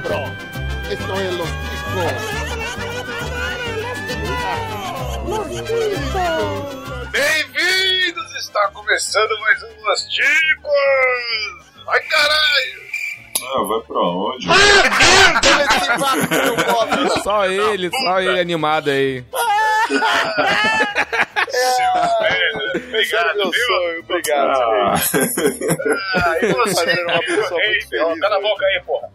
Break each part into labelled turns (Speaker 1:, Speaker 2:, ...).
Speaker 1: cabrón. Esto es Los
Speaker 2: Ticos. Bem-vindos! Está começando mais um Los Ticos! Vai caralho!
Speaker 3: Ah, vai pra onde?
Speaker 4: só ele, só ele animado aí.
Speaker 2: Seu obrigado,
Speaker 1: meu
Speaker 2: viu?
Speaker 1: sonho, obrigado.
Speaker 3: Ah,
Speaker 2: Ah, e você,
Speaker 1: Fazendo uma pessoa muito feliz,
Speaker 2: tá na
Speaker 1: né?
Speaker 2: boca aí, porra.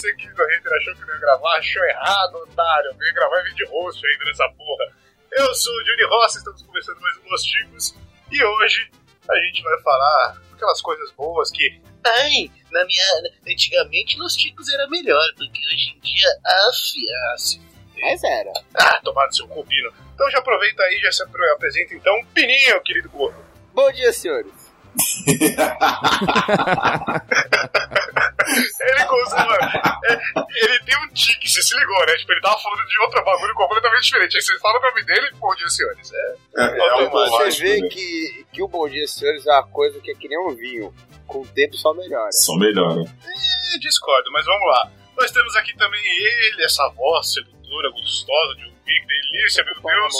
Speaker 2: Você, querido hater, achou que não ia gravar, achou errado, otário. Veio gravar em vídeo rosto ainda nessa porra. Eu sou o Johnny Rossi, estamos começando mais um Los Ticos. E hoje a gente vai falar aquelas coisas boas que
Speaker 5: Ai, na minha. Antigamente Los Ticos era melhor, porque hoje em dia. Af, ah, se
Speaker 1: Mas era.
Speaker 2: Ah, tomar no seu cu, Pino. Então já aproveita aí, já se apresenta então Pininho, querido gordo.
Speaker 1: Bom dia, senhores.
Speaker 2: Ele costuma. é, ele tem um tique, você se ligou, né? Tipo, ele tava falando de outro bagulho completamente diferente. Aí você fala o nome dele, bom dia, senhores. É,
Speaker 3: é, é automático,
Speaker 1: Você vê
Speaker 3: né?
Speaker 1: que, que o Bom Dia, senhores é uma coisa que é que nem um vinho. Com o tempo só melhora.
Speaker 3: Só melhora.
Speaker 2: é, discordo, mas vamos lá. Nós temos aqui também ele, essa voz sedutora, gostosa de ouvir, que delícia, meu Deus.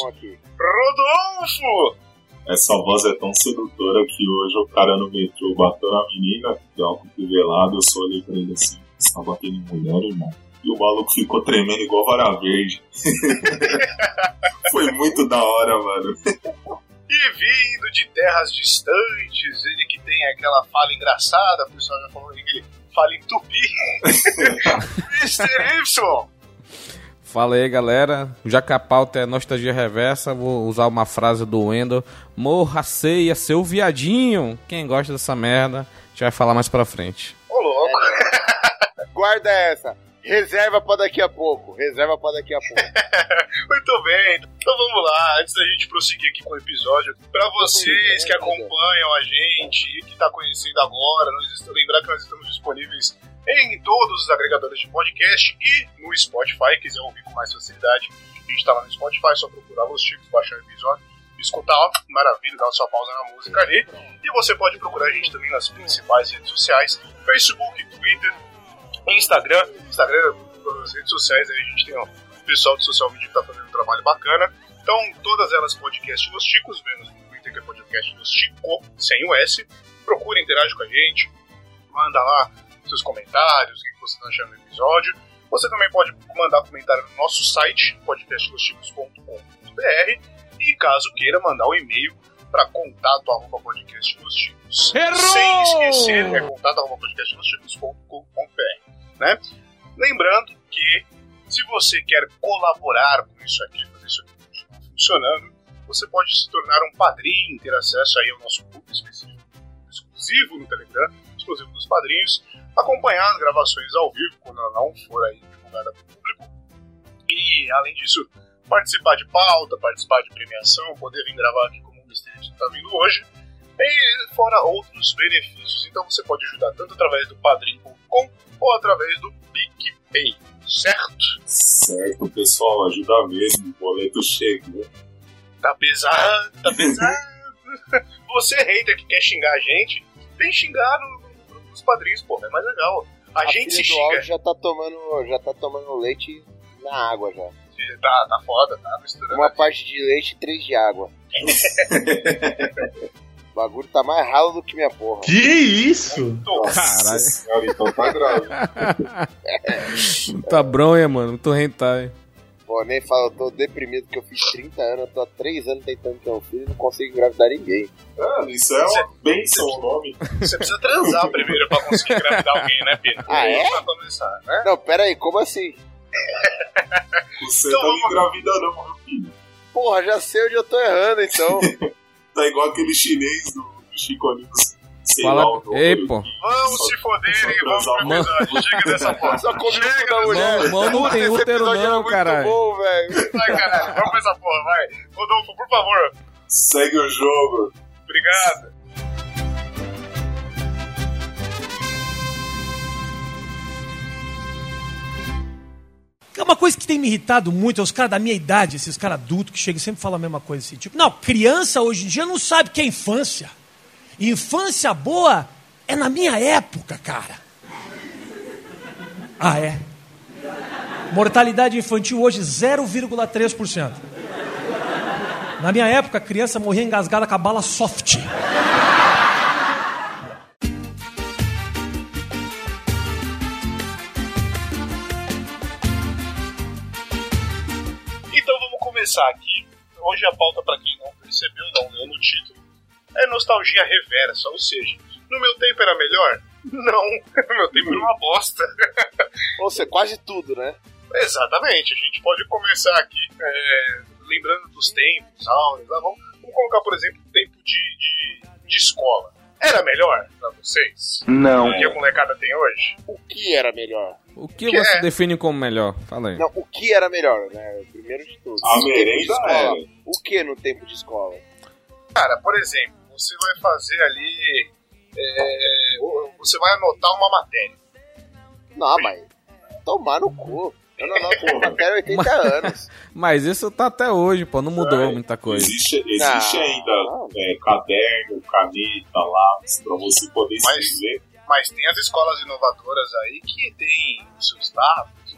Speaker 2: Rodolfo!
Speaker 3: Essa voz é tão sedutora que hoje o cara no metrô bateu na menina, de álcool velado, eu só olhei pra ele assim, você tá batendo em mulher, irmão? E o maluco ficou tremendo igual vara verde. Foi muito da hora, mano.
Speaker 2: E vindo de terras distantes, ele que tem aquela fala engraçada, o pessoal já falou que ele fala em tupi. Mr. Y!
Speaker 4: Fala aí, galera. Já que a pauta é nostalgia reversa, vou usar uma frase do Wendel. Morra ceia, seu viadinho. Quem gosta dessa merda, a gente vai falar mais pra frente.
Speaker 2: Ô louco!
Speaker 1: Guarda essa. Reserva pra daqui a pouco. Reserva pra daqui a pouco.
Speaker 2: Muito bem, então vamos lá, antes da gente prosseguir aqui com o episódio, pra vocês que acompanham a gente e que tá conhecendo agora, nós estamos, lembrar que nós estamos disponíveis em todos os agregadores de podcast e no Spotify, quiser ouvir com mais facilidade, a gente tá lá no Spotify, só procurar Los Chicos, baixar o episódio, escutar, ó, maravilha, dar sua pausa na música ali, e você pode procurar a gente também nas principais redes sociais, Facebook, Twitter, Instagram, Instagram, nas redes sociais, aí a gente tem ó, o pessoal do social media que tá fazendo um trabalho bacana. Então, todas elas podcast Los Chicos, menos no Twitter que é podcast Los Chico, sem o S. Procura, interage com a gente, manda lá seus comentários, o que você tá achando do episódio. Você também pode mandar comentário no nosso site, podcastlosticos.com.br e caso queira mandar um e-mail para contato arroba podcastlosticos.
Speaker 4: Errou!
Speaker 2: Sem esquecer, é contato arroba podcastlosticos.com.br né? Lembrando que se você quer colaborar com isso aqui, fazer isso aqui continuar funcionando, você pode se tornar um padrinho, ter acesso aí ao nosso grupo específico, exclusivo no Telegram, exclusivo dos padrinhos, acompanhar as gravações ao vivo quando ela não for aí divulgada para o público. E além disso, participar de pauta, participar de premiação, poder vir gravar aqui como o Mr. está vindo hoje, e fora outros benefícios. Então você pode ajudar tanto através do padrim.com ou através do PicPay, certo?
Speaker 3: Certo, pessoal, ajuda mesmo. O boleto chegou.
Speaker 2: Tá pesado, tá pesado. Você, hater que quer xingar a gente, que xingar no, nos padrinhos, pô, é mais legal. A, gente se xinga.
Speaker 1: já tá tomando, já tá tomando leite na água já.
Speaker 2: Tá, tá foda, tá misturando.
Speaker 1: Uma parte de leite e três de água. o bagulho tá mais ralo do que minha porra.
Speaker 6: Que isso?
Speaker 2: Tô-
Speaker 4: Caralho.
Speaker 3: Então tá grave.
Speaker 4: Muita bronha, mano. Muito hentai.
Speaker 1: Pô, nem falo, eu tô deprimido que eu fiz 30 anos, eu tô há 3 anos tentando ter um filho e não consigo engravidar ninguém.
Speaker 3: Ah, isso é uma benção o nome.
Speaker 2: Você precisa transar primeiro pra conseguir engravidar alguém, né, Pedro?
Speaker 1: Ah, é?
Speaker 2: Pra começar, né?
Speaker 1: Não, pera aí, como assim?
Speaker 3: Você
Speaker 2: Então
Speaker 3: não engravida não, meu filho.
Speaker 1: Porra, já sei onde eu tô errando então.
Speaker 3: Tá igual aquele chinês do, do Chico Anísio. Sei
Speaker 4: Fala-
Speaker 3: lá.
Speaker 4: Ei, pô.
Speaker 2: Vamos
Speaker 3: Só-
Speaker 2: se foder
Speaker 3: só
Speaker 2: e vamos
Speaker 3: transar,
Speaker 2: episódio. Chega dessa porra.
Speaker 1: Só comi o cu
Speaker 2: Chega
Speaker 1: da mulher.
Speaker 4: Mão- mão não tem útero não,
Speaker 1: muito
Speaker 4: caralho.
Speaker 1: bom, velho.
Speaker 2: Vai, caralho. Vamos pra essa porra, vai. Rodolfo, por favor.
Speaker 3: Segue o jogo.
Speaker 2: Obrigado.
Speaker 7: É uma coisa que tem me irritado muito, é os caras da minha idade, esses caras adultos que chegam e sempre falam a mesma coisa assim. Tipo, não, criança hoje em dia não sabe o que é infância. Infância boa é na minha época, cara. Ah, é? Mortalidade infantil hoje 0,3%. Na minha época, a criança morria engasgada com a bala soft.
Speaker 2: Então vamos começar aqui. Hoje a pauta, pra quem não percebeu, não leu no título, é nostalgia reversa, ou seja, no meu tempo era melhor? Não, no meu tempo era uma bosta.
Speaker 1: Ou seja, quase tudo, né?
Speaker 2: Exatamente, a gente pode começar aqui é, lembrando dos tempos, aulas, ah, vamos, vamos colocar, por exemplo, o tempo de, de, de escola. Era melhor pra vocês?
Speaker 6: Não.
Speaker 2: O que a molecada tem hoje?
Speaker 1: O que era melhor?
Speaker 4: O que
Speaker 2: Que
Speaker 4: você
Speaker 2: é?
Speaker 4: define como melhor? Fala aí.
Speaker 1: Não, o que era melhor, né? Primeiro de tudo.
Speaker 3: A merenda
Speaker 1: escola.
Speaker 3: era.
Speaker 1: O que no tempo de escola?
Speaker 2: Cara, por exemplo, você vai fazer ali. é, você vai anotar uma matéria.
Speaker 1: Não, mas tomar no cu. Eu não anoto uma matéria há 80 anos.
Speaker 4: Mas isso tá até hoje, pô, não mudou
Speaker 3: É,
Speaker 4: muita coisa.
Speaker 3: Existe, existe
Speaker 1: Não.
Speaker 3: ainda é, caderno, caneta, lápis, pra você poder
Speaker 2: Mas-
Speaker 3: escrever.
Speaker 2: Mas tem as escolas inovadoras aí que tem os seus dados,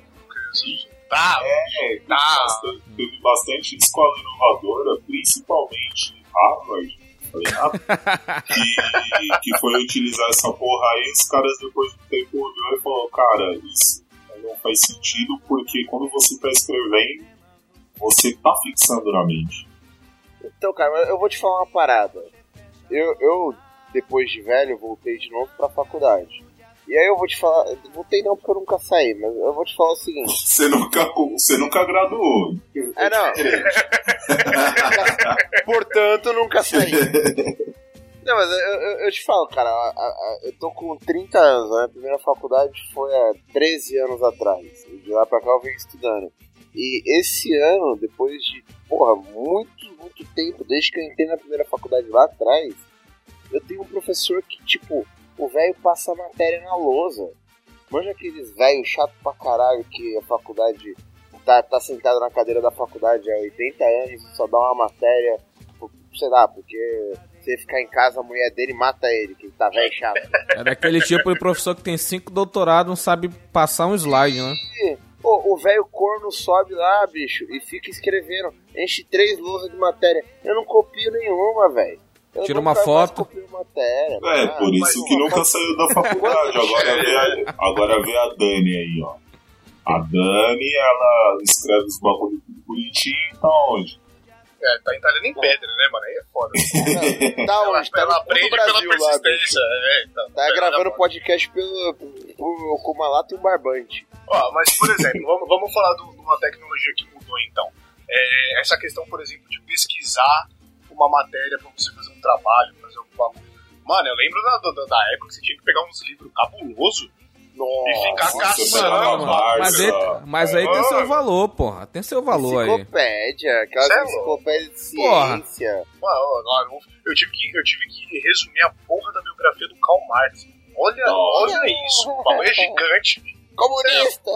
Speaker 2: dados.
Speaker 3: É,
Speaker 2: Tá.
Speaker 3: bastante, teve bastante escola inovadora, principalmente Harvard, ligado? que, que foi utilizar essa porra aí, os caras depois do tempo olhou e falou, cara, isso não faz sentido porque quando você tá escrevendo, você tá fixando na mente.
Speaker 1: Então, cara, eu vou te falar uma parada. Eu, eu depois de velho, voltei de novo pra faculdade. E aí eu vou te falar. Voltei não porque eu nunca saí, mas eu vou te falar o seguinte.
Speaker 3: Você nunca, você nunca graduou.
Speaker 1: É, não. Portanto, nunca saí. Não, mas eu, eu, eu te falo, cara, a- a- a- eu tô com 30 anos, né? A primeira faculdade foi há 13 anos atrás. E de lá pra cá eu venho estudando. E esse ano, depois de, porra, muito, muito tempo, desde que eu entrei na primeira faculdade lá atrás, eu tenho um professor que, tipo, o velho passa a matéria na lousa. Manja aqueles velhos chato pra caralho que a faculdade tá, tá sentado na cadeira da faculdade há 80 anos e só dá uma matéria, sei lá, porque se ele ficar em casa, a mulher dele mata ele, que ele tá velho chato.
Speaker 4: É daquele tipo de professor que tem cinco doutorados, não sabe passar um slide, né?
Speaker 1: E, o velho corno sobe lá, bicho, e fica escrevendo, enche três lousas de matéria. Eu não copio nenhuma, velho. Eu
Speaker 4: Tira uma foto.
Speaker 1: matéria.
Speaker 3: É,
Speaker 1: Ah,
Speaker 3: por isso
Speaker 1: mas,
Speaker 3: que nunca saiu da faculdade. Agora vê, a, agora vê a Dani aí, ó. A Dani, ela escreve os bagulho tudo bonitinho, tá onde?
Speaker 2: É, tá entalhando em pedra, né, mano? Aí é foda.
Speaker 1: Tá
Speaker 2: ela
Speaker 1: onde? Tá
Speaker 2: ela aprende
Speaker 1: Brasil
Speaker 2: pela
Speaker 1: lá,
Speaker 2: persistência. é, tá,
Speaker 1: Tá gravando
Speaker 2: tá-
Speaker 1: podcast pelo, pelo, com uma lata e um barbante.
Speaker 2: Ó, mas, por exemplo, vamos, vamos falar de uma tecnologia que mudou, então. É, essa questão, por exemplo, de pesquisar uma matéria pra você fazer um trabalho, fazer algum bagulho. Mano, eu lembro da, da, da época que você tinha que pegar uns livros cabulosos e ficar
Speaker 3: Nossa,
Speaker 2: caçando.
Speaker 4: Mas, aí, mas aí tem seu valor, porra. Tem seu valor aí.
Speaker 1: Enciclopédia, aquelas
Speaker 2: Cê é louco.
Speaker 1: enciclopédias de
Speaker 4: Porra.
Speaker 1: ciência.
Speaker 2: Mano, eu tive, que, eu tive que resumir a porra da biografia do Karl Marx. Olha,
Speaker 3: Nossa.
Speaker 2: olha isso, o bagulho é gigante.
Speaker 1: Comunista!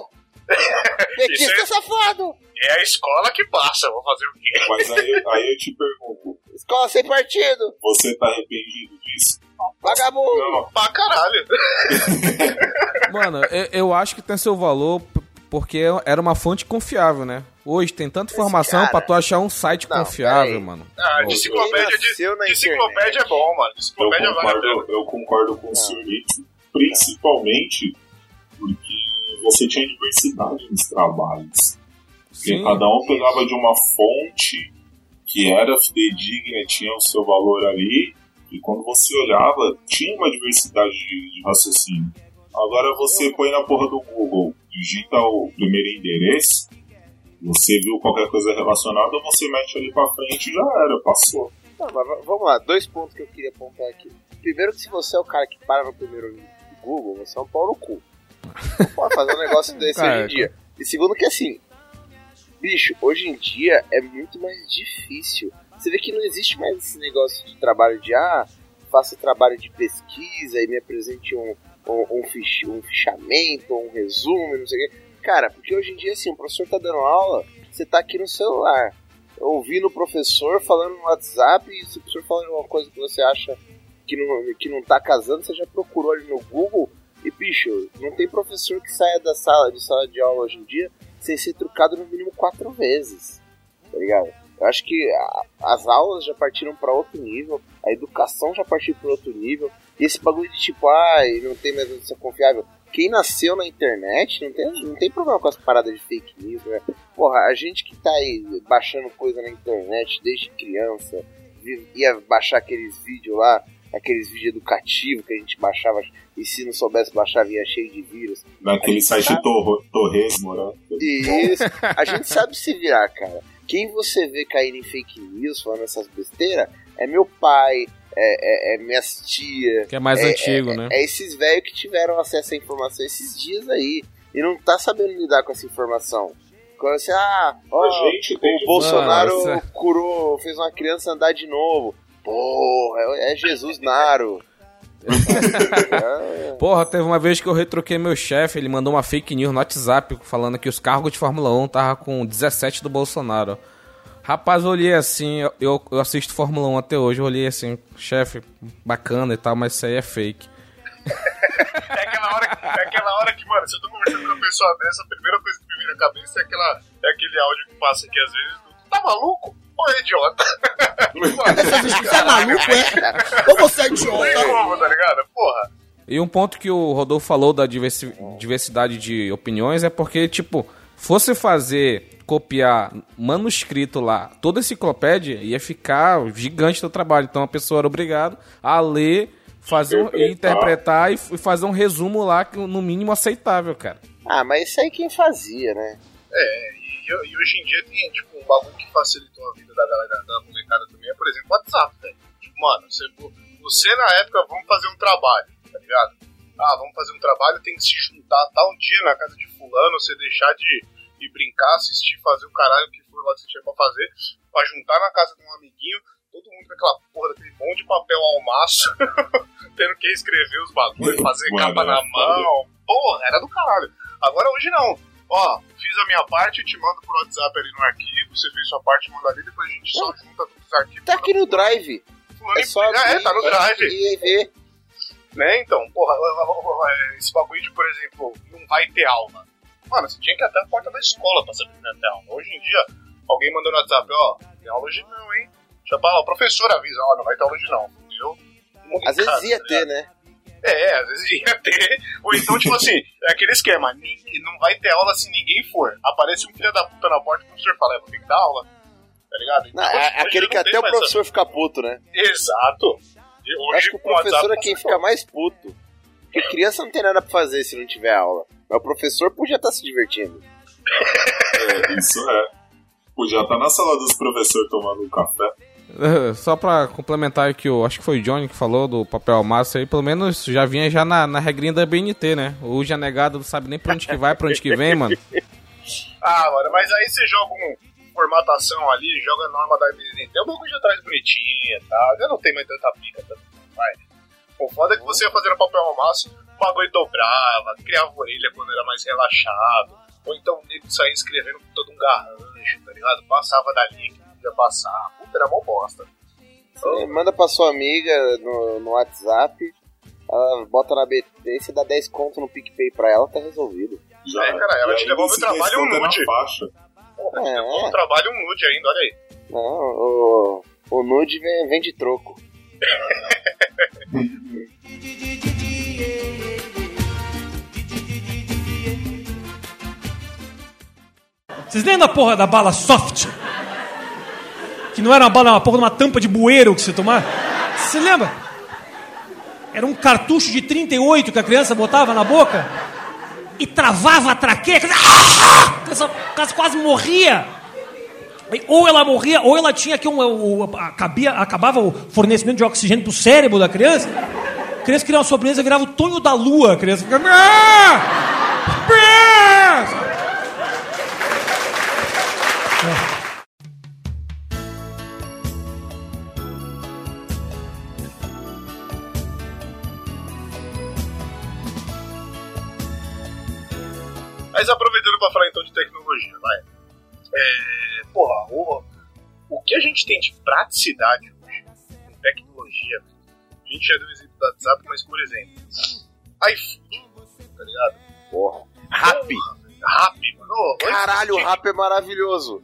Speaker 1: Petista
Speaker 2: Isso
Speaker 1: safado!
Speaker 2: É a escola que passa, vou fazer o quê?
Speaker 3: Mas aí, aí eu te pergunto,
Speaker 1: Escola sem partido!
Speaker 3: você tá arrependido disso?
Speaker 1: Vagabundo!
Speaker 3: Não.
Speaker 2: Pra caralho.
Speaker 4: Mano, eu, eu acho que tem seu valor porque era uma fonte confiável, né? Hoje tem tanta informação
Speaker 1: cara-
Speaker 4: pra tu achar um site
Speaker 1: Não,
Speaker 4: confiável, mano.
Speaker 2: Ah, enciclopédia, enciclopédia é bom, mano.
Speaker 3: Eu
Speaker 2: enciclopédia pena.
Speaker 3: concordo, eu concordo com o senhor Nito, principalmente porque você tinha diversidade nos trabalhos. Porque
Speaker 4: Sim.
Speaker 3: cada um pegava de uma fonte que era fidedigna, tinha o seu valor ali, e quando você olhava, tinha uma diversidade de, de raciocínio. Agora você põe na porra do Google, digita o primeiro endereço, você viu qualquer coisa relacionada, você mete ali pra frente e já era, passou.
Speaker 1: Não, mas vamos lá, dois pontos que eu queria apontar aqui. Primeiro que se você é o cara que para no primeiro link do Google, você é um pau no cu. Não pode fazer um negócio desse
Speaker 4: Cara,
Speaker 1: hoje em dia. E segundo que assim, bicho, hoje em dia é muito mais difícil. Você vê que não existe mais esse negócio de trabalho de ah, faça trabalho de pesquisa e me apresente um, um, um, fich, um fichamento, um resumo, não sei o quê. Cara, porque hoje em dia assim, o professor tá dando aula, você tá aqui no celular ouvindo o professor falando no WhatsApp e se o professor falando uma coisa que você acha que não, que não tá casando, você já procurou ali no Google E, bicho, não tem professor que saia da sala de sala de aula hoje em dia sem ser trucado no mínimo quatro vezes. Tá ligado? Eu acho que a, as aulas já partiram para outro nível, a educação já partiu para outro nível. E esse bagulho de tipo, ai, não tem mais notícia confiável. Quem nasceu na internet não tem, não tem problema com as paradas de fake news, né? Porra, a gente que tá aí baixando coisa na internet desde criança, ia baixar aqueles vídeos lá, aqueles vídeos educativos que a gente baixava e se não soubesse baixar vinha cheio de vírus.
Speaker 3: Naquele site sabe... Torresmo, né?
Speaker 1: Isso, a gente sabe se virar, cara. Quem você vê cair em fake news falando essas besteiras é meu pai, é, é, é minhas tia.
Speaker 4: Que é mais
Speaker 1: é,
Speaker 4: antigo,
Speaker 1: é,
Speaker 4: né?
Speaker 1: É esses velhos que tiveram acesso à informação esses dias aí. E não tá sabendo lidar com essa informação. Quando você, ah, ó, o Bolsonaro Nossa. curou, fez uma criança andar de novo. Porra, é Jesus Naro.
Speaker 4: Porra, teve uma vez que eu retroquei meu chefe, ele mandou uma fake news no WhatsApp falando que os cargos de Fórmula 1 tava com 17 do Bolsonaro. Rapaz, eu olhei assim, eu, eu assisto Fórmula 1 até hoje, eu olhei assim, chefe, bacana e tal, mas isso aí é fake.
Speaker 2: é, aquela hora, é aquela hora que, mano, se eu tô conversando com uma pessoa dessa, a primeira coisa que me vem na cabeça é, aquela, é aquele áudio que passa aqui às vezes, tá maluco? Ô, idiota.
Speaker 7: Você é maluco, é? Ou você é idiota?
Speaker 2: Como, tá ligado? Porra.
Speaker 4: E um ponto que o Rodolfo falou da diversi diversidade de opiniões é porque, tipo, fosse fazer copiar manuscrito lá, toda a enciclopédia, ia ficar gigante do trabalho. Então a pessoa era obrigada a ler, fazer interpretar. Um, interpretar e fazer um resumo lá, no mínimo aceitável, cara.
Speaker 1: Ah, mas isso aí quem fazia, né?
Speaker 2: É, e, e, hoje em dia tem, tipo, um bagulho que facilitou a vida da galera da molecada também, é, por exemplo, o WhatsApp, velho. Tipo, mano, você, você na época, vamos fazer um trabalho, tá ligado? Ah, vamos fazer um trabalho, tem que se juntar tal dia na casa de fulano, você deixar de ir brincar, assistir, fazer o caralho que for lá que você tinha pra fazer, pra juntar na casa de um amiguinho, todo mundo com aquela porra daquele monte de papel ao maço, tendo que escrever os bagulhos, fazer Mano, capa na mão. Porra, era do caralho. Agora hoje não ó, fiz a minha parte, te mando por WhatsApp ali no arquivo, você fez sua parte, manda ali, depois a gente só junta todos os arquivos.
Speaker 1: Tá aqui no Drive.
Speaker 2: É, só ah, é, tá no Drive. E ver. Né, então, porra, esse bagulho de, por exemplo, não vai ter aula. Mano, você tinha que ir até a porta da escola pra saber que não ia ter aula. Hoje em dia, alguém mandou no WhatsApp, ó, tem aula hoje não, hein? Já fala, o professor avisa, ó, não vai ter aula hoje não, entendeu?
Speaker 1: Às vezes ia ter, né?
Speaker 2: É, às vezes ia ter. Ou então, tipo assim, é aquele esquema, não vai ter aula se ninguém for. Aparece um filho da puta na porta e o professor fala, é, vou ter que dar aula. Tá ligado?
Speaker 1: Então, não, é, aquele que até o professor essa... fica puto, né?
Speaker 2: Exato.
Speaker 1: Hoje, Acho que o professor é quem fica mais puto. Porque criança não tem nada pra fazer se não tiver aula. Mas o professor podia estar tá se divertindo.
Speaker 3: é, isso é. Podia estar tá na sala dos professores tomando um café.
Speaker 4: Só pra complementar que eu acho que foi o Johnny que falou do papel massa aí, pelo menos já vinha já na, na regrinha da BNT, né? O já negado não sabe nem pra onde que vai, pra onde que vem, mano.
Speaker 2: ah, mano, mas aí você joga um formatação ali, joga a norma da BNT, o bagulho já traz bonitinha e tá? tal, já não tem mais tanta pica, tanto vai. O foda é que você ia fazer no papel massa, o bagulho dobrava, criava orelha quando era mais relaxado, ou então o nego saía escrevendo com todo um garrancho, tá ligado? Passava dali, ia passar. Puta, era mó bosta.
Speaker 1: Você manda pra sua amiga no, no WhatsApp, ela bota na BT, você dá 10 conto no PicPay pra ela, tá resolvido.
Speaker 2: Já é, cara, ela te devolve o trabalho um nude. Porra, te é. devolve o trabalho um nude ainda, olha aí.
Speaker 1: Não, o, o nude vem, vem de troco.
Speaker 7: Vocês lembram da porra da bala soft? Que não era uma bala, uma porra de uma tampa de bueiro que você tomava. Você lembra? Era um cartucho de 38 que a criança botava na boca e travava a traqueia. A criança quase morria. Ou ela morria, ou ela tinha aqui um. um acabia, acabava o fornecimento de oxigênio pro cérebro da criança. A criança queria uma sobremesa, virava o Tonho da Lua. A criança ficava.
Speaker 2: Mas aproveitando para falar então de tecnologia, vai. É, porra, o, o que a gente tem de praticidade hoje com tecnologia, a gente já deu o exemplo do WhatsApp, mas por exemplo, iFood. tá ligado?
Speaker 1: Porra. Rap.
Speaker 2: Rap, mano.
Speaker 1: Caralho, o rap é maravilhoso.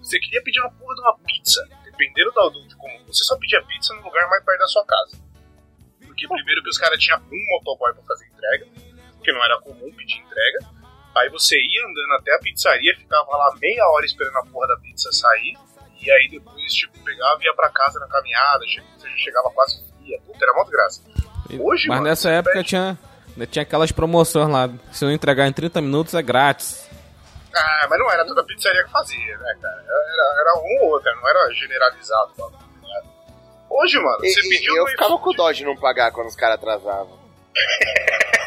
Speaker 2: Você queria pedir uma porra de uma pizza, dependendo da, do, de como. Você só pedia pizza no lugar mais perto da sua casa. Porque primeiro que os caras tinham um motoboy pra fazer entrega, que não era comum pedir entrega. Aí você ia andando até a pizzaria, ficava lá meia hora esperando a porra da pizza sair. E aí depois, tipo, pegava e ia pra casa na caminhada, você já chegava quase fria. Puta, era mó graça. Hoje,
Speaker 4: Mas
Speaker 2: mano,
Speaker 4: nessa época
Speaker 2: pede-
Speaker 4: tinha, tinha aquelas promoções lá. Se não entregar em 30 minutos é grátis.
Speaker 2: Ah, mas não era toda pizzaria que fazia, né, cara? Era, era um ou outro, não era generalizado. o bagulho, tá ligado? Hoje, mano,
Speaker 1: E,
Speaker 2: você
Speaker 1: e
Speaker 2: pediu
Speaker 1: eu ficava com dó de não pagar quando os caras atrasavam.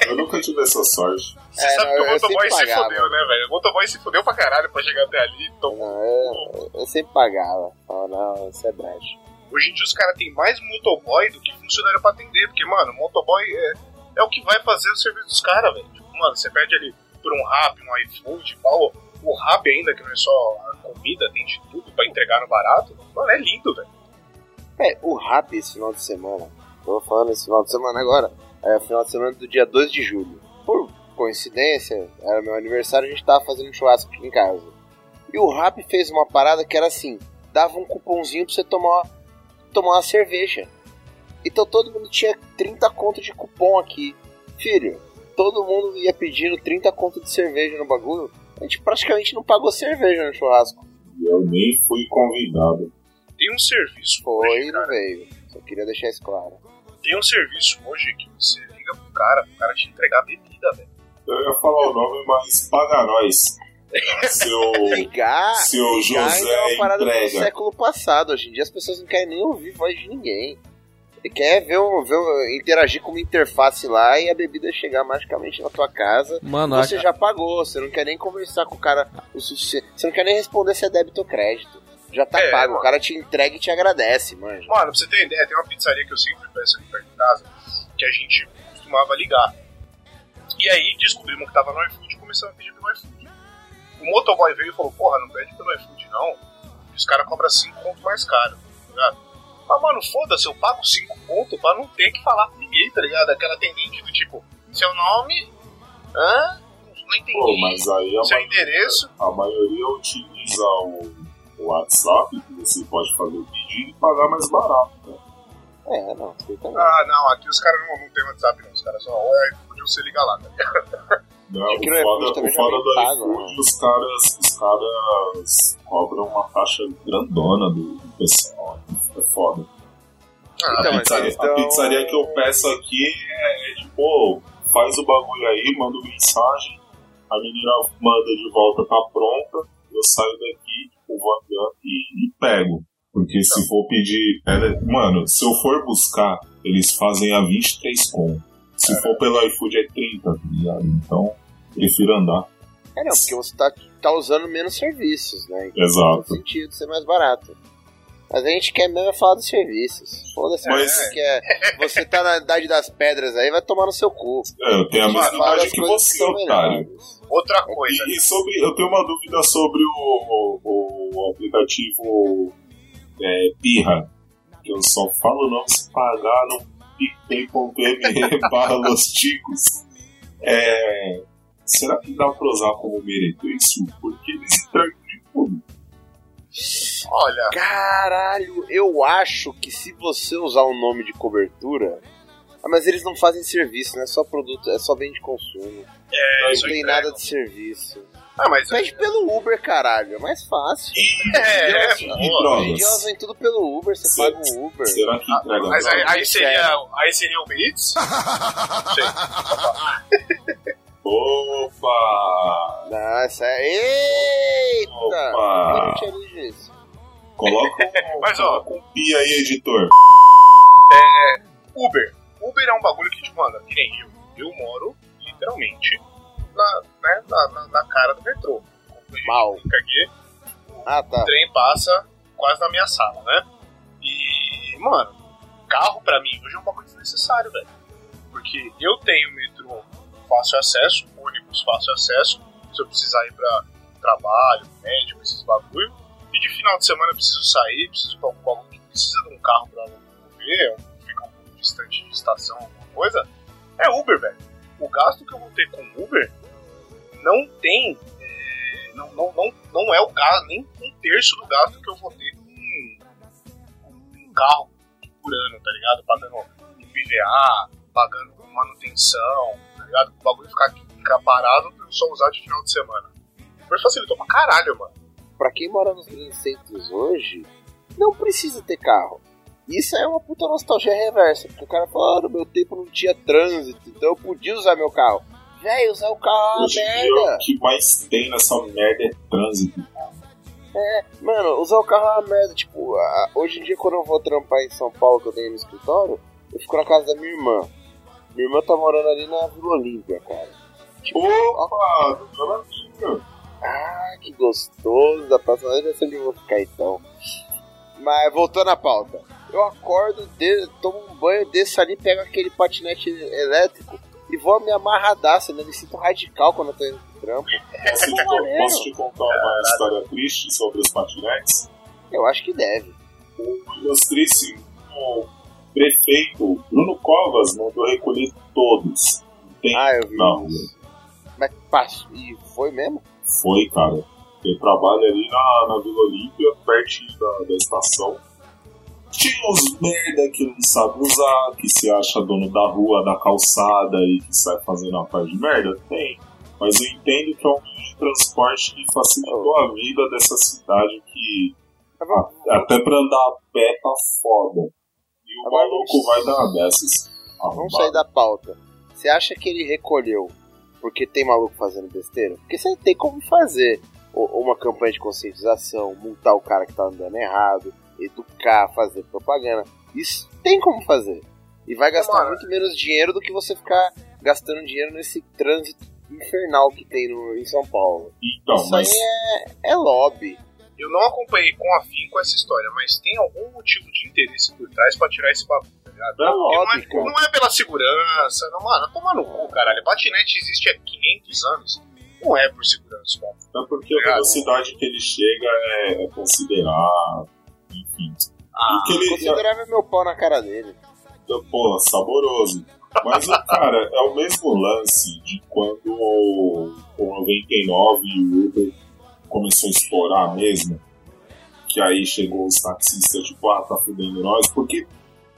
Speaker 3: Eu nunca tive essa sorte.
Speaker 2: Você
Speaker 1: É,
Speaker 2: sabe
Speaker 1: não,
Speaker 2: que o
Speaker 1: eu
Speaker 2: motoboy
Speaker 1: sempre
Speaker 2: se
Speaker 1: pagava.
Speaker 2: fodeu, né, velho? O motoboy se fodeu pra caralho pra chegar até ali. Então,
Speaker 1: Não, eu, eu sempre pagava. Falava, não, isso é brecha.
Speaker 2: hoje em dia os caras têm mais motoboy do que funcionário pra atender. Porque, mano, motoboy é, é o que vai fazer o serviço dos caras, velho. Tipo, mano, você pede ali por um rap, um iFood e tal. O rap ainda, que não é só a comida, tem de tudo pra entregar no barato. Mano, é lindo, velho.
Speaker 1: É, o rap esse final de semana. Tô falando esse final de semana agora. É o final de semana do dia 2 de julho. Por coincidência, era meu aniversário, a gente tava fazendo um churrasco aqui em casa. E o rap fez uma parada que era assim: dava um cupomzinho pra você tomar, tomar uma cerveja. Então todo mundo tinha 30 conto de cupom aqui. Filho, todo mundo ia pedindo 30 conto de cerveja no bagulho. A gente praticamente não pagou cerveja no churrasco.
Speaker 3: E eu nem fui convidado.
Speaker 2: Tem um serviço
Speaker 1: Foi e
Speaker 2: cara.
Speaker 1: não veio. Só queria deixar isso claro.
Speaker 2: Tem um serviço hoje que você liga pro cara, pro cara te entregar bebida, velho.
Speaker 3: Eu ia falar o nome, mas paga nós. Seu,
Speaker 1: Ligar,
Speaker 3: seu
Speaker 1: ligar ainda é
Speaker 3: José
Speaker 1: uma parada do
Speaker 3: entrega.
Speaker 1: século passado. Hoje em dia as pessoas não querem nem ouvir voz de ninguém. Ele quer ver, um, ver um- interagir com uma interface lá e a bebida chegar magicamente na tua casa.
Speaker 4: Mano,
Speaker 1: Você
Speaker 4: a-
Speaker 1: já pagou, você não quer nem conversar com o cara o suficiente. Você não quer nem responder se é débito ou crédito. Já tá
Speaker 2: É,
Speaker 1: pago,
Speaker 2: mano.
Speaker 1: o cara te entrega e te agradece, manja.
Speaker 2: Mano, pra você ter ideia, tem uma pizzaria que eu sempre peço aqui perto de casa, que a gente costumava ligar. E aí descobrimos que tava no iFood e começamos a pedir pelo iFood. O motoboy veio e falou, porra, não pede pelo iFood não. E os caras cobram 5 pontos mais caro, tá ligado? Mas, mano, foda-se, eu pago 5 pontos pra não ter que falar com ninguém, tá ligado? Aquela atendente do tipo, seu nome? Hã? Não entendi.
Speaker 3: Pô, mas aí a,
Speaker 2: Seu
Speaker 3: ma-
Speaker 2: endereço?
Speaker 3: a maioria utiliza o, o WhatsApp, que você pode fazer o pedido e pagar mais barato. né?
Speaker 1: É, não.
Speaker 2: Ah, não, aqui os caras não, não tem WhatsApp não. Os caras só, ou é iFood ou você liga lá, tá ligado?
Speaker 3: Né?
Speaker 1: É que no
Speaker 3: o foda, o
Speaker 1: já
Speaker 3: foda do
Speaker 1: pago,
Speaker 3: iFood,
Speaker 1: né?
Speaker 3: os caras, os caras cobram uma taxa grandona do, do pessoal. É foda.
Speaker 2: Ah,
Speaker 1: Então,
Speaker 3: a, pizzaria,
Speaker 1: então-
Speaker 3: a pizzaria que eu peço aqui é, é tipo, pô, faz o bagulho aí, manda mensagem, a menina manda de volta, tá pronta, eu saio daqui, tipo, vou andando e, e pego. Porque se for pedir. ela- mano, se eu for buscar, eles fazem a 23 com. Se for pelo iFood é 30, tá ligado? Então, prefiro andar.
Speaker 1: É não, porque você tá, tá usando menos serviços, né? Então
Speaker 3: Exato.
Speaker 1: Faz sentido ser mais barato. Mas a gente quer mesmo é falar dos serviços. Foda-se,
Speaker 3: Mas-
Speaker 1: você quer. Você tá na idade das pedras aí, vai tomar no seu cu.
Speaker 3: É, eu tenho a mesma idade que você, otário.
Speaker 1: melhores.
Speaker 2: Outra coisa,
Speaker 3: E, e sobre, eu tenho uma dúvida sobre o, o, o aplicativo é, Pirra, que eu só falo não se pagar no picpay.me barra Los Ticos. É, será que dá pra usar como meretriz? Porque eles entregam de tudo.
Speaker 2: olha,
Speaker 1: Caralho, eu acho que se você usar o nome de cobertura. Ah, mas eles não fazem serviço, não é só produto, é só bem de consumo.
Speaker 2: é,
Speaker 1: Não tem
Speaker 2: entrega.
Speaker 1: nada de serviço.
Speaker 2: Ah, mas
Speaker 1: Pede pelo Uber, caralho, é mais fácil.
Speaker 2: é, é.
Speaker 1: Hoje em dia elas vêm tudo pelo Uber, você
Speaker 3: Cê-
Speaker 1: paga um Uber.
Speaker 3: Será que entrega
Speaker 2: Mas aí, aí seria, aí seria o Uber Eats?
Speaker 3: Opa!
Speaker 1: É. Eita!
Speaker 3: Opa!
Speaker 1: Eu.
Speaker 3: Coloca um,
Speaker 2: Mas, ó.
Speaker 3: um pi aí, editor.
Speaker 2: Uber. Uber é um bagulho que, tipo, mano, que nem eu. Eu moro, literalmente, na, né, na, na, na cara do metrô.
Speaker 1: Mal.
Speaker 2: brinca aqui,
Speaker 1: Ah, tá.
Speaker 2: o trem passa quase na minha sala, né? E, mano, carro pra mim hoje é um bagulho desnecessário, velho. Porque eu tenho metrô fácil acesso, ônibus fácil acesso, se eu precisar ir pra trabalho, médico, esses bagulho. E de final de semana eu preciso sair, preciso pra algum que precisa de um carro pra mover, distante de estação, alguma coisa. É Uber, velho. o gasto que eu vou ter com Uber não tem. é, não, não, não, não é o gasto, nem um terço do gasto que eu vou ter com, um carro por ano, tá ligado? Pagando IPVA, pagando manutenção, tá ligado? O bagulho ficar, ficar parado pra eu só usar de final de semana. Uber facilitou pra caralho, mano.
Speaker 1: Pra quem mora nos grandes centros hoje, não precisa ter carro. Isso é uma puta nostalgia reversa, porque o cara fala, ah, no meu tempo não tinha trânsito, então eu podia usar meu carro. Véi, usar o carro é uma
Speaker 3: Hoje dia,
Speaker 1: merda.
Speaker 3: o que mais tem nessa merda é trânsito.
Speaker 1: É, mano, usar o carro é uma merda. Tipo, a- hoje em dia, quando eu vou trampar em São Paulo, que eu tenho no escritório, eu fico na casa da minha irmã. Minha irmã tá morando ali na Vila Olímpia, cara. Tipo,
Speaker 3: Opa, Linda.
Speaker 1: ah, que gostoso. Da próxima vez eu sei onde eu vou ficar então. Mas voltando à pauta. Eu acordo, de, tomo um banho, desço ali, pego aquele patinete elétrico e vou me amarradaço, né? Me sinto radical quando eu tô indo pro trampo.
Speaker 3: Posso te, posso te contar uma história triste sobre os patinetes?
Speaker 1: Eu acho que deve.
Speaker 3: O ilustríssimo prefeito Bruno Covas mandou recolher todos. Tem
Speaker 1: Ah, eu vi
Speaker 3: não.
Speaker 1: Mas passou. E foi mesmo?
Speaker 3: Foi, cara. Eu trabalho ali na, na Vila Olímpia, pertinho da, da estação. Tinha uns merda que não sabe usar, que se acha dono da rua, da calçada e que sai fazendo uma parte de merda? Tem. Mas eu entendo que é um meio de transporte que facilitou a vida dessa cidade que
Speaker 1: vamos-
Speaker 3: até pra andar a pé tá foda. E o
Speaker 1: Agora
Speaker 3: maluco
Speaker 1: vamos-
Speaker 3: vai dar uma dessas.
Speaker 1: Vamos
Speaker 3: arrombado.
Speaker 1: sair da pauta. Você acha que ele recolheu porque tem maluco fazendo besteira? Porque você tem como fazer uma campanha de conscientização, multar o cara que tá andando errado, educar, fazer propaganda. Isso tem como fazer. E vai gastar
Speaker 2: Mano.
Speaker 1: muito menos dinheiro do que você ficar gastando dinheiro nesse trânsito infernal que tem no, em São Paulo.
Speaker 3: Então,
Speaker 1: Isso
Speaker 3: mas
Speaker 1: aí é, é lobby.
Speaker 2: Eu não acompanhei com afinco essa história, mas tem algum motivo de interesse por trás pra tirar esse bagulho, tá ligado?
Speaker 1: É
Speaker 2: Porque não,
Speaker 1: lobby,
Speaker 2: é,
Speaker 1: cara.
Speaker 2: não é pela segurança, não, mano, toma no cu, caralho. Patinete existe há 500 anos. Não é por segurança, mano.
Speaker 3: é porque a
Speaker 2: Obrigado.
Speaker 3: velocidade que ele chega é, é considerar. Enfim.
Speaker 2: Ah,
Speaker 3: ele,
Speaker 1: Considerável meu pau na cara dele.
Speaker 3: Pô, saboroso. Mas, cara, é o mesmo lance de quando o, o 99 e o Uber começou a explorar mesmo. Que aí chegou os taxistas, tipo, ah, tá fudendo nós. Porque,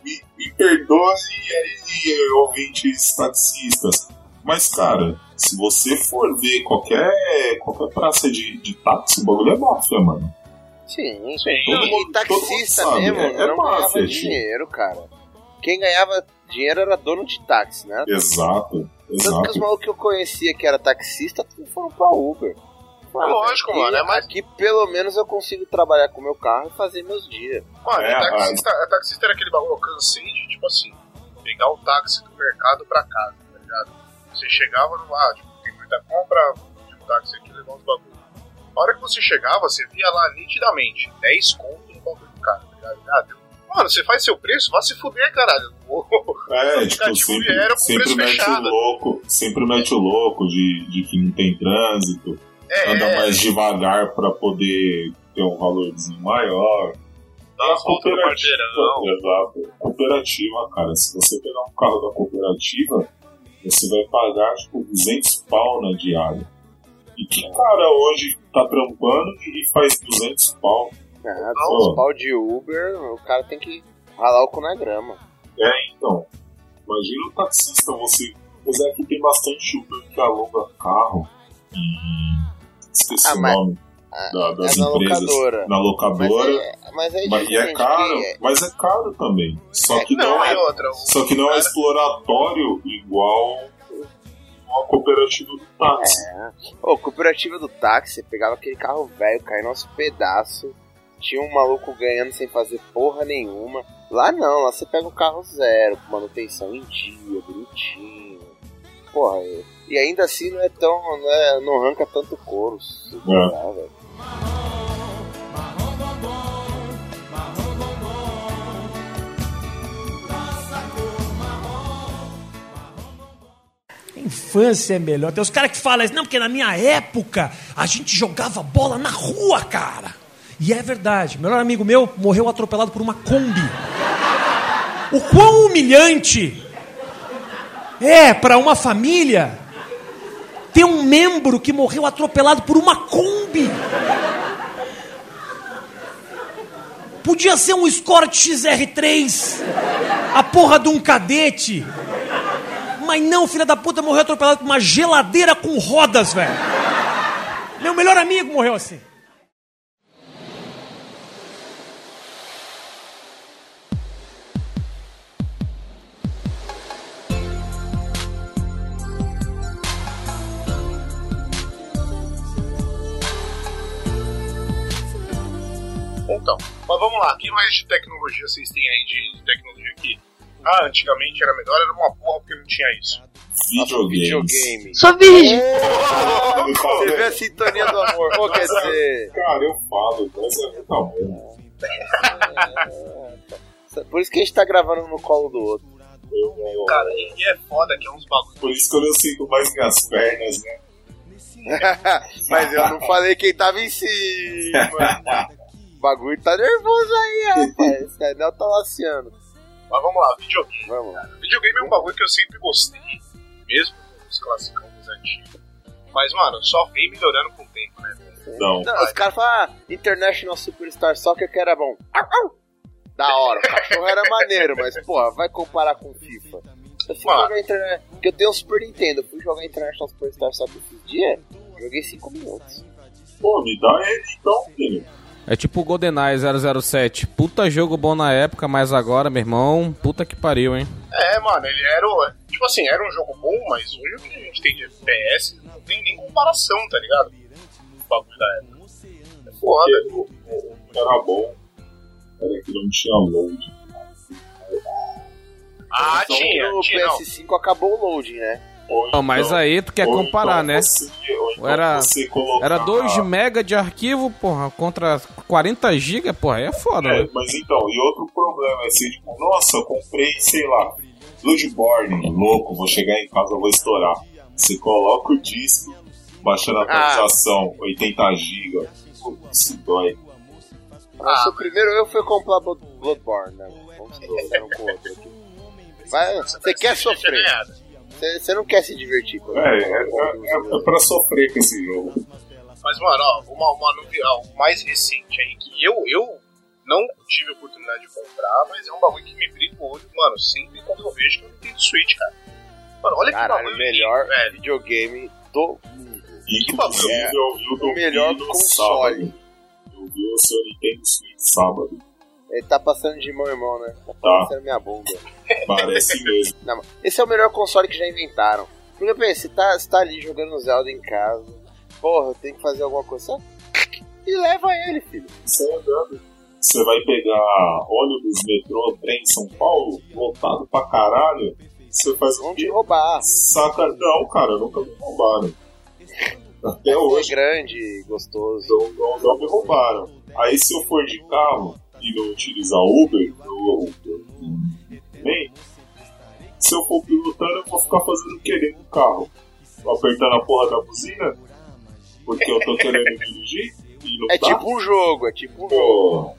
Speaker 3: me, me perdoe aí, ouvintes taxistas. Mas, cara, se você for ver qualquer, qualquer praça de, de táxi, o bagulho é máfia, mano.
Speaker 1: Sim,
Speaker 2: Sim.
Speaker 1: E,
Speaker 3: Todo todo mundo
Speaker 1: taxista
Speaker 3: sabe,
Speaker 1: mesmo
Speaker 3: é- é
Speaker 1: não
Speaker 3: máfia,
Speaker 1: ganhava
Speaker 3: tio.
Speaker 1: dinheiro, cara. Quem ganhava dinheiro era dono de táxi, né?
Speaker 3: Exato,
Speaker 1: Tanto que os
Speaker 3: exato.
Speaker 1: malucos que eu conhecia que era taxista, tudo foram pra Uber.
Speaker 2: lógico,
Speaker 1: aqui,
Speaker 2: mano, é mais-
Speaker 1: Aqui pelo menos eu consigo trabalhar com o meu carro e fazer meus dias.
Speaker 2: Mano,
Speaker 3: É,
Speaker 2: taxista, taxista era aquele bagulho, eu cansei de, tipo assim, pegar o táxi do mercado pra casa, tá ligado? Você chegava no ah, tipo, tem muita compra de um táxi aqui levar uns bagulho. A hora que você chegava, você via lá nitidamente 10 conto no bagulho do cara, tá ligado? Ah, deu- Mano, você faz seu preço, vai se fuder, caralho.
Speaker 3: É, tipo, sempre,
Speaker 2: vieram com
Speaker 3: sempre
Speaker 2: preço
Speaker 3: mete
Speaker 2: fechado.
Speaker 3: o louco, sempre mete o louco de, de que não tem trânsito,
Speaker 2: É,
Speaker 3: anda
Speaker 2: é,
Speaker 3: mais devagar pra poder ter um valorzinho maior.
Speaker 2: dá no quarteirão.
Speaker 3: exato. Cooperativa, cara, se você pegar um carro da cooperativa, você vai pagar tipo 200 pau na diária. E que cara hoje tá trampando e faz 200 pau?
Speaker 1: Ah,
Speaker 3: Não.
Speaker 1: os pau de Uber, o cara tem que ralar o cu na grama.
Speaker 3: É, então. Imagina o taxista, você. Mas é que tem bastante Uber que aluga carro e. Esqueci
Speaker 1: Ah,
Speaker 3: o
Speaker 1: mas-
Speaker 3: nome da- das
Speaker 1: é na
Speaker 3: empresas.
Speaker 1: locadora.
Speaker 3: Na
Speaker 1: Mas
Speaker 3: locadora.
Speaker 1: é, mas é
Speaker 3: Mas, é caro,
Speaker 1: é-
Speaker 3: mas é caro também. Só
Speaker 1: É,
Speaker 3: que não,
Speaker 2: Não,
Speaker 3: é,
Speaker 2: e outra.
Speaker 3: só que não é exploratório igual igual a cooperativa do táxi.
Speaker 1: É. Ô, cooperativa do táxi, você pegava aquele carro velho, caindo aos pedaços. Tinha um maluco ganhando sem fazer porra nenhuma. Lá não, lá você pega um carro zero, com manutenção em dia, bonitinho. Porra, e, ainda assim não é tão. Não, é, não arranca tanto couro. se
Speaker 3: É.
Speaker 1: bobear,
Speaker 7: Infância é melhor. Tem os caras que falam isso, não, porque na minha época a gente jogava bola na rua, cara. E é verdade. Melhor amigo meu morreu atropelado por uma Kombi. O quão humilhante É, para uma família ter um membro que morreu atropelado por uma Kombi. Podia ser um Escort XR3, a porra de um cadete. Mas não, filha da puta, morreu atropelado por uma geladeira com rodas, velho. Meu melhor amigo morreu assim.
Speaker 2: Então, mas vamos lá, que mais de tecnologia vocês têm aí de tecnologia aqui? Ah, antigamente era melhor, era uma porra porque não tinha isso.
Speaker 3: Videogames.
Speaker 1: Videogame.
Speaker 5: Sou virgem.
Speaker 1: Você vê a sintonia do amor. Pô, quer dizer.
Speaker 3: Cara, eu falo, mas é tá bom.
Speaker 1: Por isso que a gente tá gravando no colo do outro.
Speaker 3: Eu- eu-
Speaker 2: Cara, e é foda que é uns bagulho.
Speaker 3: Por isso que eu não sinto mais minhas pernas, né?
Speaker 1: Mas eu não falei quem tava em cima. O bagulho tá nervoso aí, rapaz. Esse anel tá laciando.
Speaker 2: Mas vamos lá, videogame.
Speaker 1: Vamos lá.
Speaker 2: Videogame é um bagulho que eu sempre gostei, mesmo os classicão dos antigos. Mas, mano, só vem melhorando com o tempo, né?
Speaker 3: Não.
Speaker 1: Não, os caras falam, ah, International Superstar Soccer que era bom. Au, au. Da hora, o cachorro era maneiro, mas, porra, vai comparar com FIFA. Eu fui
Speaker 2: Mano.
Speaker 1: jogar Internet. Porque eu tenho um Super Nintendo, eu fui jogar International Superstar Soccer esses dias, joguei 5 minutos.
Speaker 3: Pô, me dá ele então, filho.
Speaker 4: É tipo o GoldenEye 007. Puta jogo bom na época, mas agora, meu irmão, puta que pariu, hein?
Speaker 2: É, mano, ele era. o- Tipo assim, era um jogo bom, mas hoje o que a gente tem de FPS não tem nem comparação, tá ligado? O bagulho da época. É foda.
Speaker 3: Porque o, o, o era bom era que não tinha load.
Speaker 2: Ah, tinha,
Speaker 1: No
Speaker 2: tinha, não.
Speaker 1: PS5 acabou o loading, né?
Speaker 4: Não, mas
Speaker 3: então-
Speaker 4: aí tu quer comparar,
Speaker 3: então
Speaker 4: né?
Speaker 3: Você, ou então
Speaker 4: Era-
Speaker 3: colocar...
Speaker 4: Era 2 mega de arquivo, porra, contra 40 GB, porra, aí é foda,
Speaker 3: É,
Speaker 4: né?
Speaker 3: mas então, e outro problema é ser tipo, nossa, eu comprei, sei lá, Bloodborne, louco, vou chegar em casa, vou estourar. Você coloca o disco, baixando a
Speaker 1: Ah.
Speaker 3: atualização, 80 GB, isso dói.
Speaker 1: Nossa, o primeiro eu fui comprar Blood- Bloodborne, né? Vamos trocar um com o outro aqui. Vai, você quer sofrer,
Speaker 2: ganhado.
Speaker 1: Você não quer se divertir. quando-
Speaker 3: É, é, é, é pra sofrer com esse jogo.
Speaker 2: Mas, mano, ó, uma, uma novidade, o mais recente aí, que eu, eu não tive a oportunidade de comprar, mas é um bagulho que me brilha o olho, mano, sempre quando eu vejo que eu Nintendo Switch, cara. Mano, olha que
Speaker 1: Caralho,
Speaker 2: bagulho
Speaker 1: melhor
Speaker 2: lindo, velho.
Speaker 1: videogame do mundo.
Speaker 3: Inclusive,
Speaker 1: É,
Speaker 3: eu o
Speaker 1: melhor console.
Speaker 3: sábado. Eu vi o seu Nintendo Switch sábado.
Speaker 1: Ele tá passando de mão em mão, né? Tá
Speaker 3: Tá.
Speaker 1: parecendo minha bunda.
Speaker 3: Parece mesmo.
Speaker 1: Não, esse é o melhor console que já inventaram. Porque pensa, você tá, você tá ali jogando Zelda em casa. Porra, tem que fazer alguma coisa. E leva ele, filho.
Speaker 3: Você andando. Você vai pegar ônibus, metrô, trem em São Paulo, lotado pra caralho. Você faz o
Speaker 1: Vão te
Speaker 3: quê?
Speaker 1: roubar.
Speaker 3: Saca. Não, cara, nunca me roubaram. Até
Speaker 1: É
Speaker 3: hoje
Speaker 1: grande, gostoso.
Speaker 3: não, não, não me roubaram. Aí se eu for de carro e não utilizar Uber, eu, eu, nem. Se eu for pilotando, eu vou ficar fazendo o quê dentro do carro? Apertando a porra da buzina? Porque eu tô querendo dirigir? E não
Speaker 1: É
Speaker 3: tá?
Speaker 1: tipo um jogo, é tipo um jogo.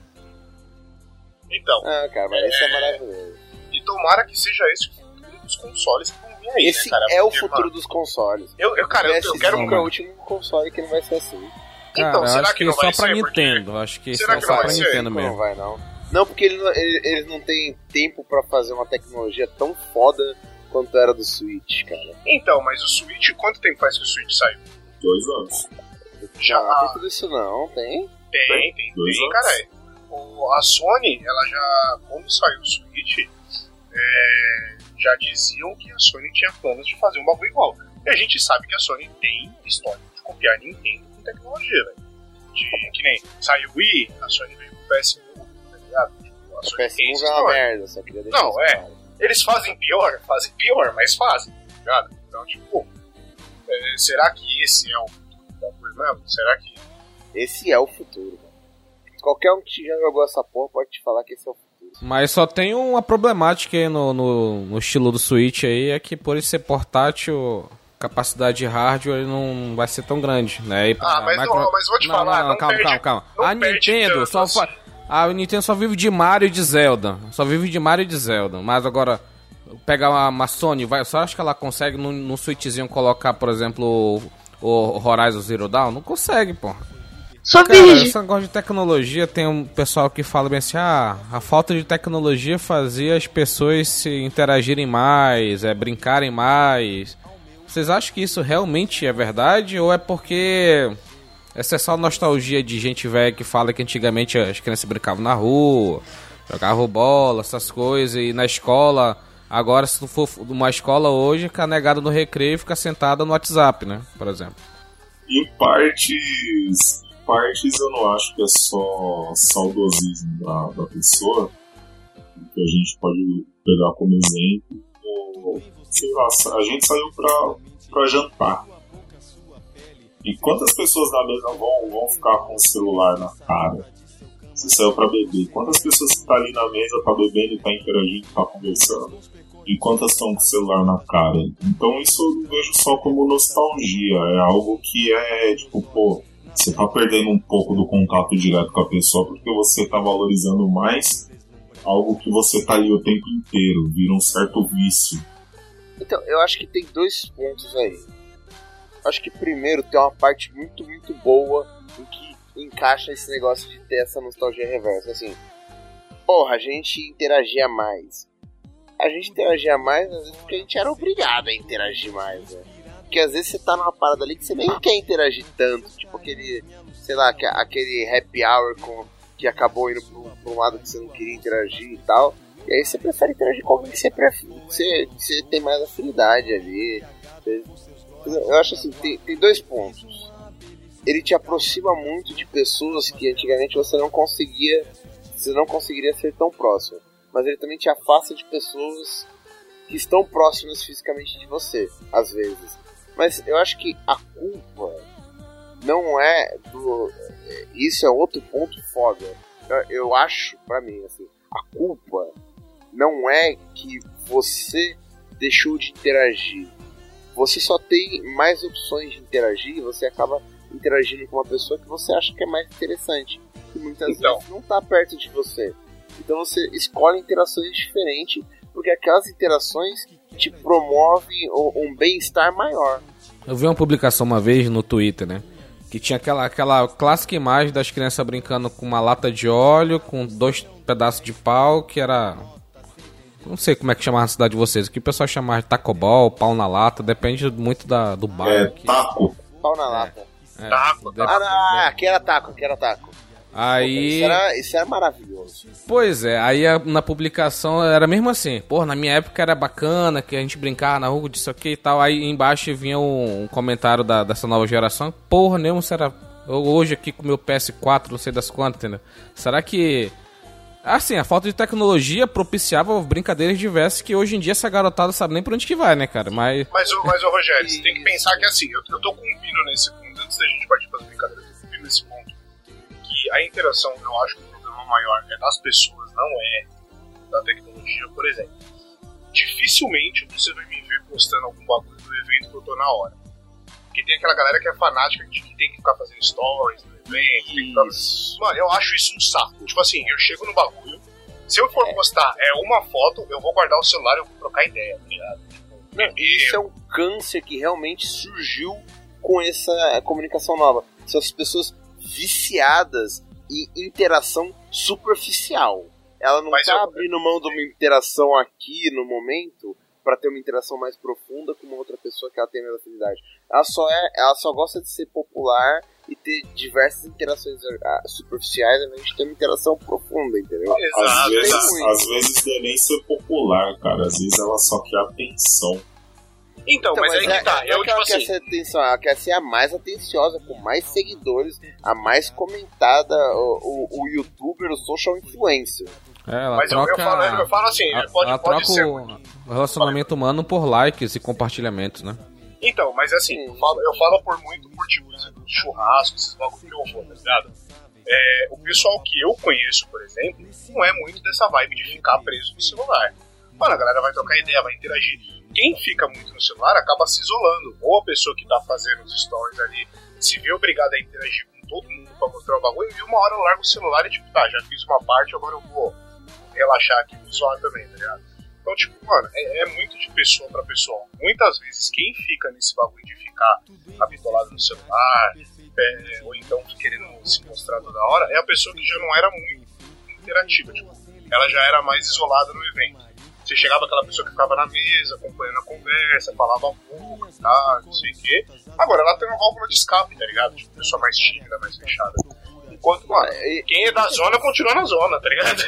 Speaker 2: Então,
Speaker 1: Ah, cara, mas esse é maravilhoso.
Speaker 2: e tomara que seja esse o futuro dos consoles que vão vir aí,
Speaker 1: Esse
Speaker 2: né, cara?
Speaker 1: é o
Speaker 2: Porque,
Speaker 1: futuro
Speaker 2: mano,
Speaker 1: dos consoles.
Speaker 2: eu, eu, cara, eu, eu
Speaker 1: PS5
Speaker 2: quero...
Speaker 1: é o último console que não vai ser assim.
Speaker 2: Então,
Speaker 4: Cara, eu
Speaker 2: será
Speaker 4: acho
Speaker 2: que
Speaker 4: que
Speaker 2: não
Speaker 4: só
Speaker 2: vai
Speaker 4: pra
Speaker 2: ser? Porque-
Speaker 4: Nintendo. Acho que
Speaker 2: Será
Speaker 4: só,
Speaker 2: que
Speaker 4: só
Speaker 2: não
Speaker 4: pra
Speaker 2: vai ser?
Speaker 4: Nintendo
Speaker 1: Não
Speaker 4: mesmo.
Speaker 1: vai, não. Não, porque ele não- ele- eles não têm tempo pra fazer uma tecnologia tão foda quanto era do Switch, cara.
Speaker 2: Então, mas o Switch, quanto tempo faz que o Switch saiu?
Speaker 3: dois anos.
Speaker 2: Já
Speaker 1: Não, tem tudo isso não, tem.
Speaker 2: tem, tem,
Speaker 3: Dois
Speaker 2: tem,
Speaker 3: anos.
Speaker 2: caralho. O- A Sony, ela já, quando saiu o Switch, é, já diziam que a Sony tinha planos de fazer um bagulho igual. E a gente sabe que a Sony tem história de copiar Nintendo com tecnologia, velho. De que nem saiu o Wii, a Sony veio com o PS1, ligado? A
Speaker 1: O
Speaker 2: Sony tem
Speaker 1: PS1
Speaker 2: essa
Speaker 1: é uma merda, só queria deixar
Speaker 2: Não, é.
Speaker 1: claro.
Speaker 2: Eles fazem pior, fazem pior, mas fazem, tá ligado? Então, tipo, é, será que esse é o futuro da coisa mesmo? Será que.
Speaker 1: Esse é o futuro, mano. Qualquer um que já jogou essa porra pode te falar que esse é o futuro.
Speaker 4: Mas só tem uma problemática aí no, no, no estilo do Switch aí, é que por ele ser portátil, capacidade de hardware ele não vai ser tão grande, né? E
Speaker 2: Ah, mas,
Speaker 4: micro-
Speaker 2: ó, mas vou te
Speaker 4: não,
Speaker 2: falar,
Speaker 4: não, não,
Speaker 2: não
Speaker 4: calma,
Speaker 2: perde-
Speaker 4: calma, calma.
Speaker 2: não
Speaker 4: A Nintendo
Speaker 2: tanto
Speaker 4: só
Speaker 2: assim.
Speaker 4: fa... A Nintendo só vive de Mario e de Zelda. Só vive de Mario e de Zelda. Mas agora, pegar uma, uma Sony, vai, só acho que ela consegue no, no switchzinho colocar, por exemplo, o, o Horizon Zero Dawn? Não consegue, pô.
Speaker 6: Só
Speaker 4: Cara,
Speaker 6: virgem.
Speaker 4: esse negócio de tecnologia, tem um pessoal que fala bem assim, ah, a falta de tecnologia fazia as pessoas se interagirem mais, é, brincarem mais. Vocês acham que isso realmente é verdade ou é porque essa é só nostalgia de gente velha que fala que antigamente as crianças brincavam na rua, jogavam bola, essas coisas, e na escola, agora se tu for numa escola hoje, fica negada no recreio e fica sentada no WhatsApp, né, por exemplo.
Speaker 3: Em partes, partes eu não acho que é só saudosismo da, da pessoa, que a gente pode pegar como exemplo. sei lá, a gente saiu pra, pra jantar. E quantas pessoas na mesa vão, vão ficar com o celular na cara? Você saiu pra beber. Quantas pessoas que tá ali na mesa, tá bebendo, tá interagindo, tá conversando? E quantas estão com o celular na cara? Então isso eu vejo só como nostalgia. É algo que é tipo, pô, você tá perdendo um pouco do contato direto com a pessoa porque você tá valorizando mais algo que você tá ali o tempo inteiro. Vira um certo vício.
Speaker 1: Então, eu acho que tem dois pontos aí. Acho que primeiro tem uma parte muito, muito boa em que encaixa esse negócio de ter essa nostalgia reversa. Assim, porra, a gente interagia mais. A gente interagia mais, às vezes, porque a gente era obrigado a interagir mais, né? Porque às vezes você tá numa parada ali que você nem quer interagir tanto. Tipo aquele, sei lá, que- aquele happy hour com, que acabou indo pro um lado que você não queria interagir e tal. E aí você prefere interagir com alguém que você, prefere, você, você tem mais afinidade ali. Você- eu acho assim, tem, tem dois pontos. Ele te aproxima muito de pessoas que antigamente você não conseguia, você não conseguiria ser tão próximo. Mas ele também te afasta de pessoas que estão próximas fisicamente de você, às vezes. Mas eu acho que a culpa não é do. Isso é outro ponto foda. Eu, eu acho, pra mim, assim, a culpa não é que você deixou de interagir. Você só tem mais opções de interagir e você acaba interagindo com uma pessoa que você acha que é mais interessante. E muitas
Speaker 2: Então.
Speaker 1: vezes não tá perto de você. Então você escolhe interações diferentes, porque aquelas interações te promovem um bem-estar maior.
Speaker 4: Eu vi uma publicação uma vez no Twitter, né? Que tinha aquela, aquela clássica imagem das crianças brincando com uma lata de óleo, com dois pedaços de pau, que era. Não sei como é que chamava na cidade de vocês. O que o pessoal chamava de tacobol, pau na lata, depende muito da, do bairro.
Speaker 3: É
Speaker 4: aqui.
Speaker 3: taco.
Speaker 1: Pau na lata.
Speaker 4: É,
Speaker 2: Taco,
Speaker 4: de-
Speaker 1: Ah, não, ah, aqui era taco, aqui era taco.
Speaker 4: Aí.
Speaker 1: Isso era, isso era maravilhoso.
Speaker 4: Pois é, aí a- na publicação era mesmo assim. Pô, na minha época era bacana, que a gente brincava na rua disso aqui e tal. Aí embaixo vinha um, um comentário da, dessa nova geração. Porra, mesmo será. Eu hoje aqui com meu PS4, não sei das quantas, entendeu? Será que. Assim, a falta de tecnologia propiciava brincadeiras diversas que hoje em dia essa garotada sabe nem por onde que vai, né, cara? Mas.
Speaker 2: Mas, mas ô Rogério, você tem que pensar que assim, eu, eu tô com um pino nesse ponto, antes da gente partir para as brincadeiras, eu tô com um pino nesse ponto, que a interação, eu acho que o problema maior é das pessoas, não é da tecnologia, por exemplo. Dificilmente você vai me ver postando algum bagulho do evento que eu tô na hora. Porque tem aquela galera que é fanática de que tem que ficar fazendo stories no evento, tem que ficar... Mano, eu acho isso um saco. Tipo assim, eu chego no bagulho, se eu for postar é uma foto, eu vou guardar o celular e eu vou trocar ideia, tá ligado? Tipo,
Speaker 1: Não, isso é um câncer que realmente surgiu com essa comunicação nova. São as pessoas viciadas em interação superficial. Ela não
Speaker 2: Mas
Speaker 1: tá
Speaker 2: eu-
Speaker 1: abrindo mão de uma interação aqui no momento para ter uma interação mais profunda com uma outra pessoa que ela tem mais afinidade. Ela só é, ela só gosta de ser popular e ter diversas interações ah, superficiais invés de ter uma interação profunda, entendeu?
Speaker 3: Às vezes, às vezes não é nem ser popular, cara. Às vezes ela só quer atenção.
Speaker 2: Então, mas, aí
Speaker 1: é,
Speaker 2: que tá.
Speaker 1: é
Speaker 2: Eu,
Speaker 1: que ela
Speaker 2: tipo
Speaker 1: quer
Speaker 2: assim,
Speaker 1: ser atenção, ela quer ser a mais atenciosa, com mais seguidores, a mais comentada, o, o, o youtuber, o social influencer.
Speaker 4: É, ela
Speaker 2: mas eu,
Speaker 4: troca.
Speaker 2: eu, falo, eu falo assim,
Speaker 4: ela,
Speaker 2: pode,
Speaker 4: ela
Speaker 2: pode
Speaker 4: troca
Speaker 2: ser.
Speaker 4: o, o relacionamento humano por likes e compartilhamentos, né?
Speaker 2: Então, mas assim, eu falo, eu falo por muito por tipo, churrasco, esses bagulho que eu vou, tá ligado? É, o pessoal que eu conheço, por exemplo, não é muito dessa vibe de ficar preso no celular. Mano, a galera vai trocar ideia, vai interagir. Quem fica muito no celular acaba se isolando. Ou a pessoa que tá fazendo os stories ali se vê obrigada a interagir com todo mundo pra mostrar o bagulho, e uma hora eu largo o celular e tipo, tá, já fiz uma parte, agora eu vou relaxar aqui visual também, tá ligado? Então, tipo, mano, é, é muito de pessoa pra pessoa. Muitas vezes, quem fica nesse bagulho de ficar habitolado no celular, é, ou então querendo se mostrar toda hora, é a pessoa que já não era muito interativa. Tipo, ela já era mais isolada no evento. Você chegava aquela pessoa que ficava na mesa, acompanhando a conversa, falava pouco e tal, não sei o quê. Agora ela tem uma válvula de escape, tá ligado? Tipo, pessoa mais tímida, mais fechada. Enquanto, mano, quem é da zona continua na zona, tá ligado?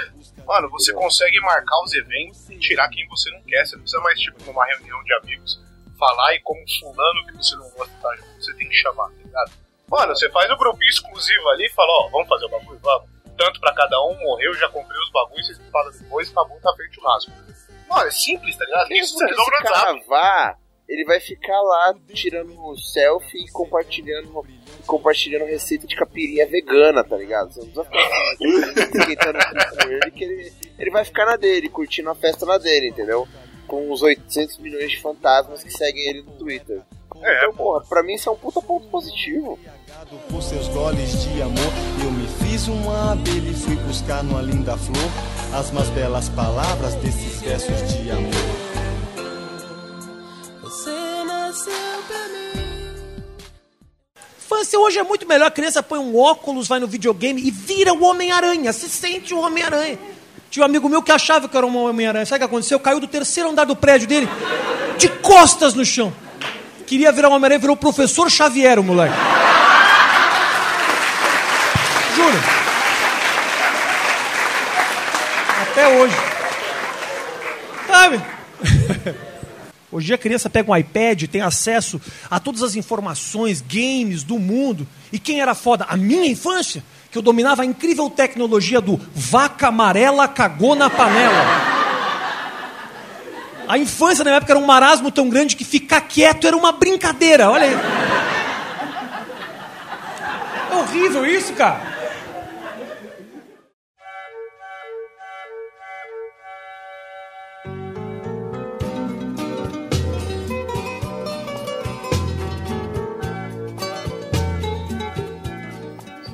Speaker 2: Mano, você consegue marcar os eventos e tirar quem você não quer. Você não precisa mais, tipo, numa reunião de amigos, falar e como fulano que você não gosta tá junto, você tem que chamar, tá ligado? Mano, você faz o grupinho exclusivo ali e fala, ó, vamos fazer o bagulho, vamos. Tanto pra cada um, morreu, já comprei os bagulhos, vocês falam depois, acabou, tá feito o churrasco. Mano, é simples, tá ligado? Isso resolve no WhatsApp.
Speaker 1: Ele vai ficar lá tirando selfie e compartilhando, compartilhando receita de capirinha vegana, tá ligado? Você não precisa ficar esquentando tudo com ele, que ele, ele vai ficar na dele, curtindo a festa na dele, entendeu? Com os 800 milhões de fantasmas que seguem ele no Twitter.
Speaker 2: É,
Speaker 1: Então, porra, pra mim isso é um puta ponto positivo.
Speaker 6: Obrigado por seus goles de amor. Eu me fiz uma abelha e fui buscar numa linda flor as mais belas palavras desses versos de amor.
Speaker 7: Infância hoje é muito melhor. A criança põe um óculos, vai no videogame e vira o Homem-Aranha. Se sente o Homem-Aranha. Tinha um amigo meu que achava que era um Homem-Aranha. Sabe o que aconteceu? Caiu do terceiro andar do prédio dele, de costas no chão. Queria virar um Homem-Aranha, virou o professor Xavier, o moleque. Juro. Até hoje. Sabe? Hoje a criança pega um iPad, tem acesso a todas as informações, games do mundo. E quem era foda? A minha infância, que eu dominava a incrível tecnologia do vaca amarela cagou na panela. A infância na minha época era um marasmo tão grande que ficar quieto era uma brincadeira, olha aí. É horrível isso, cara.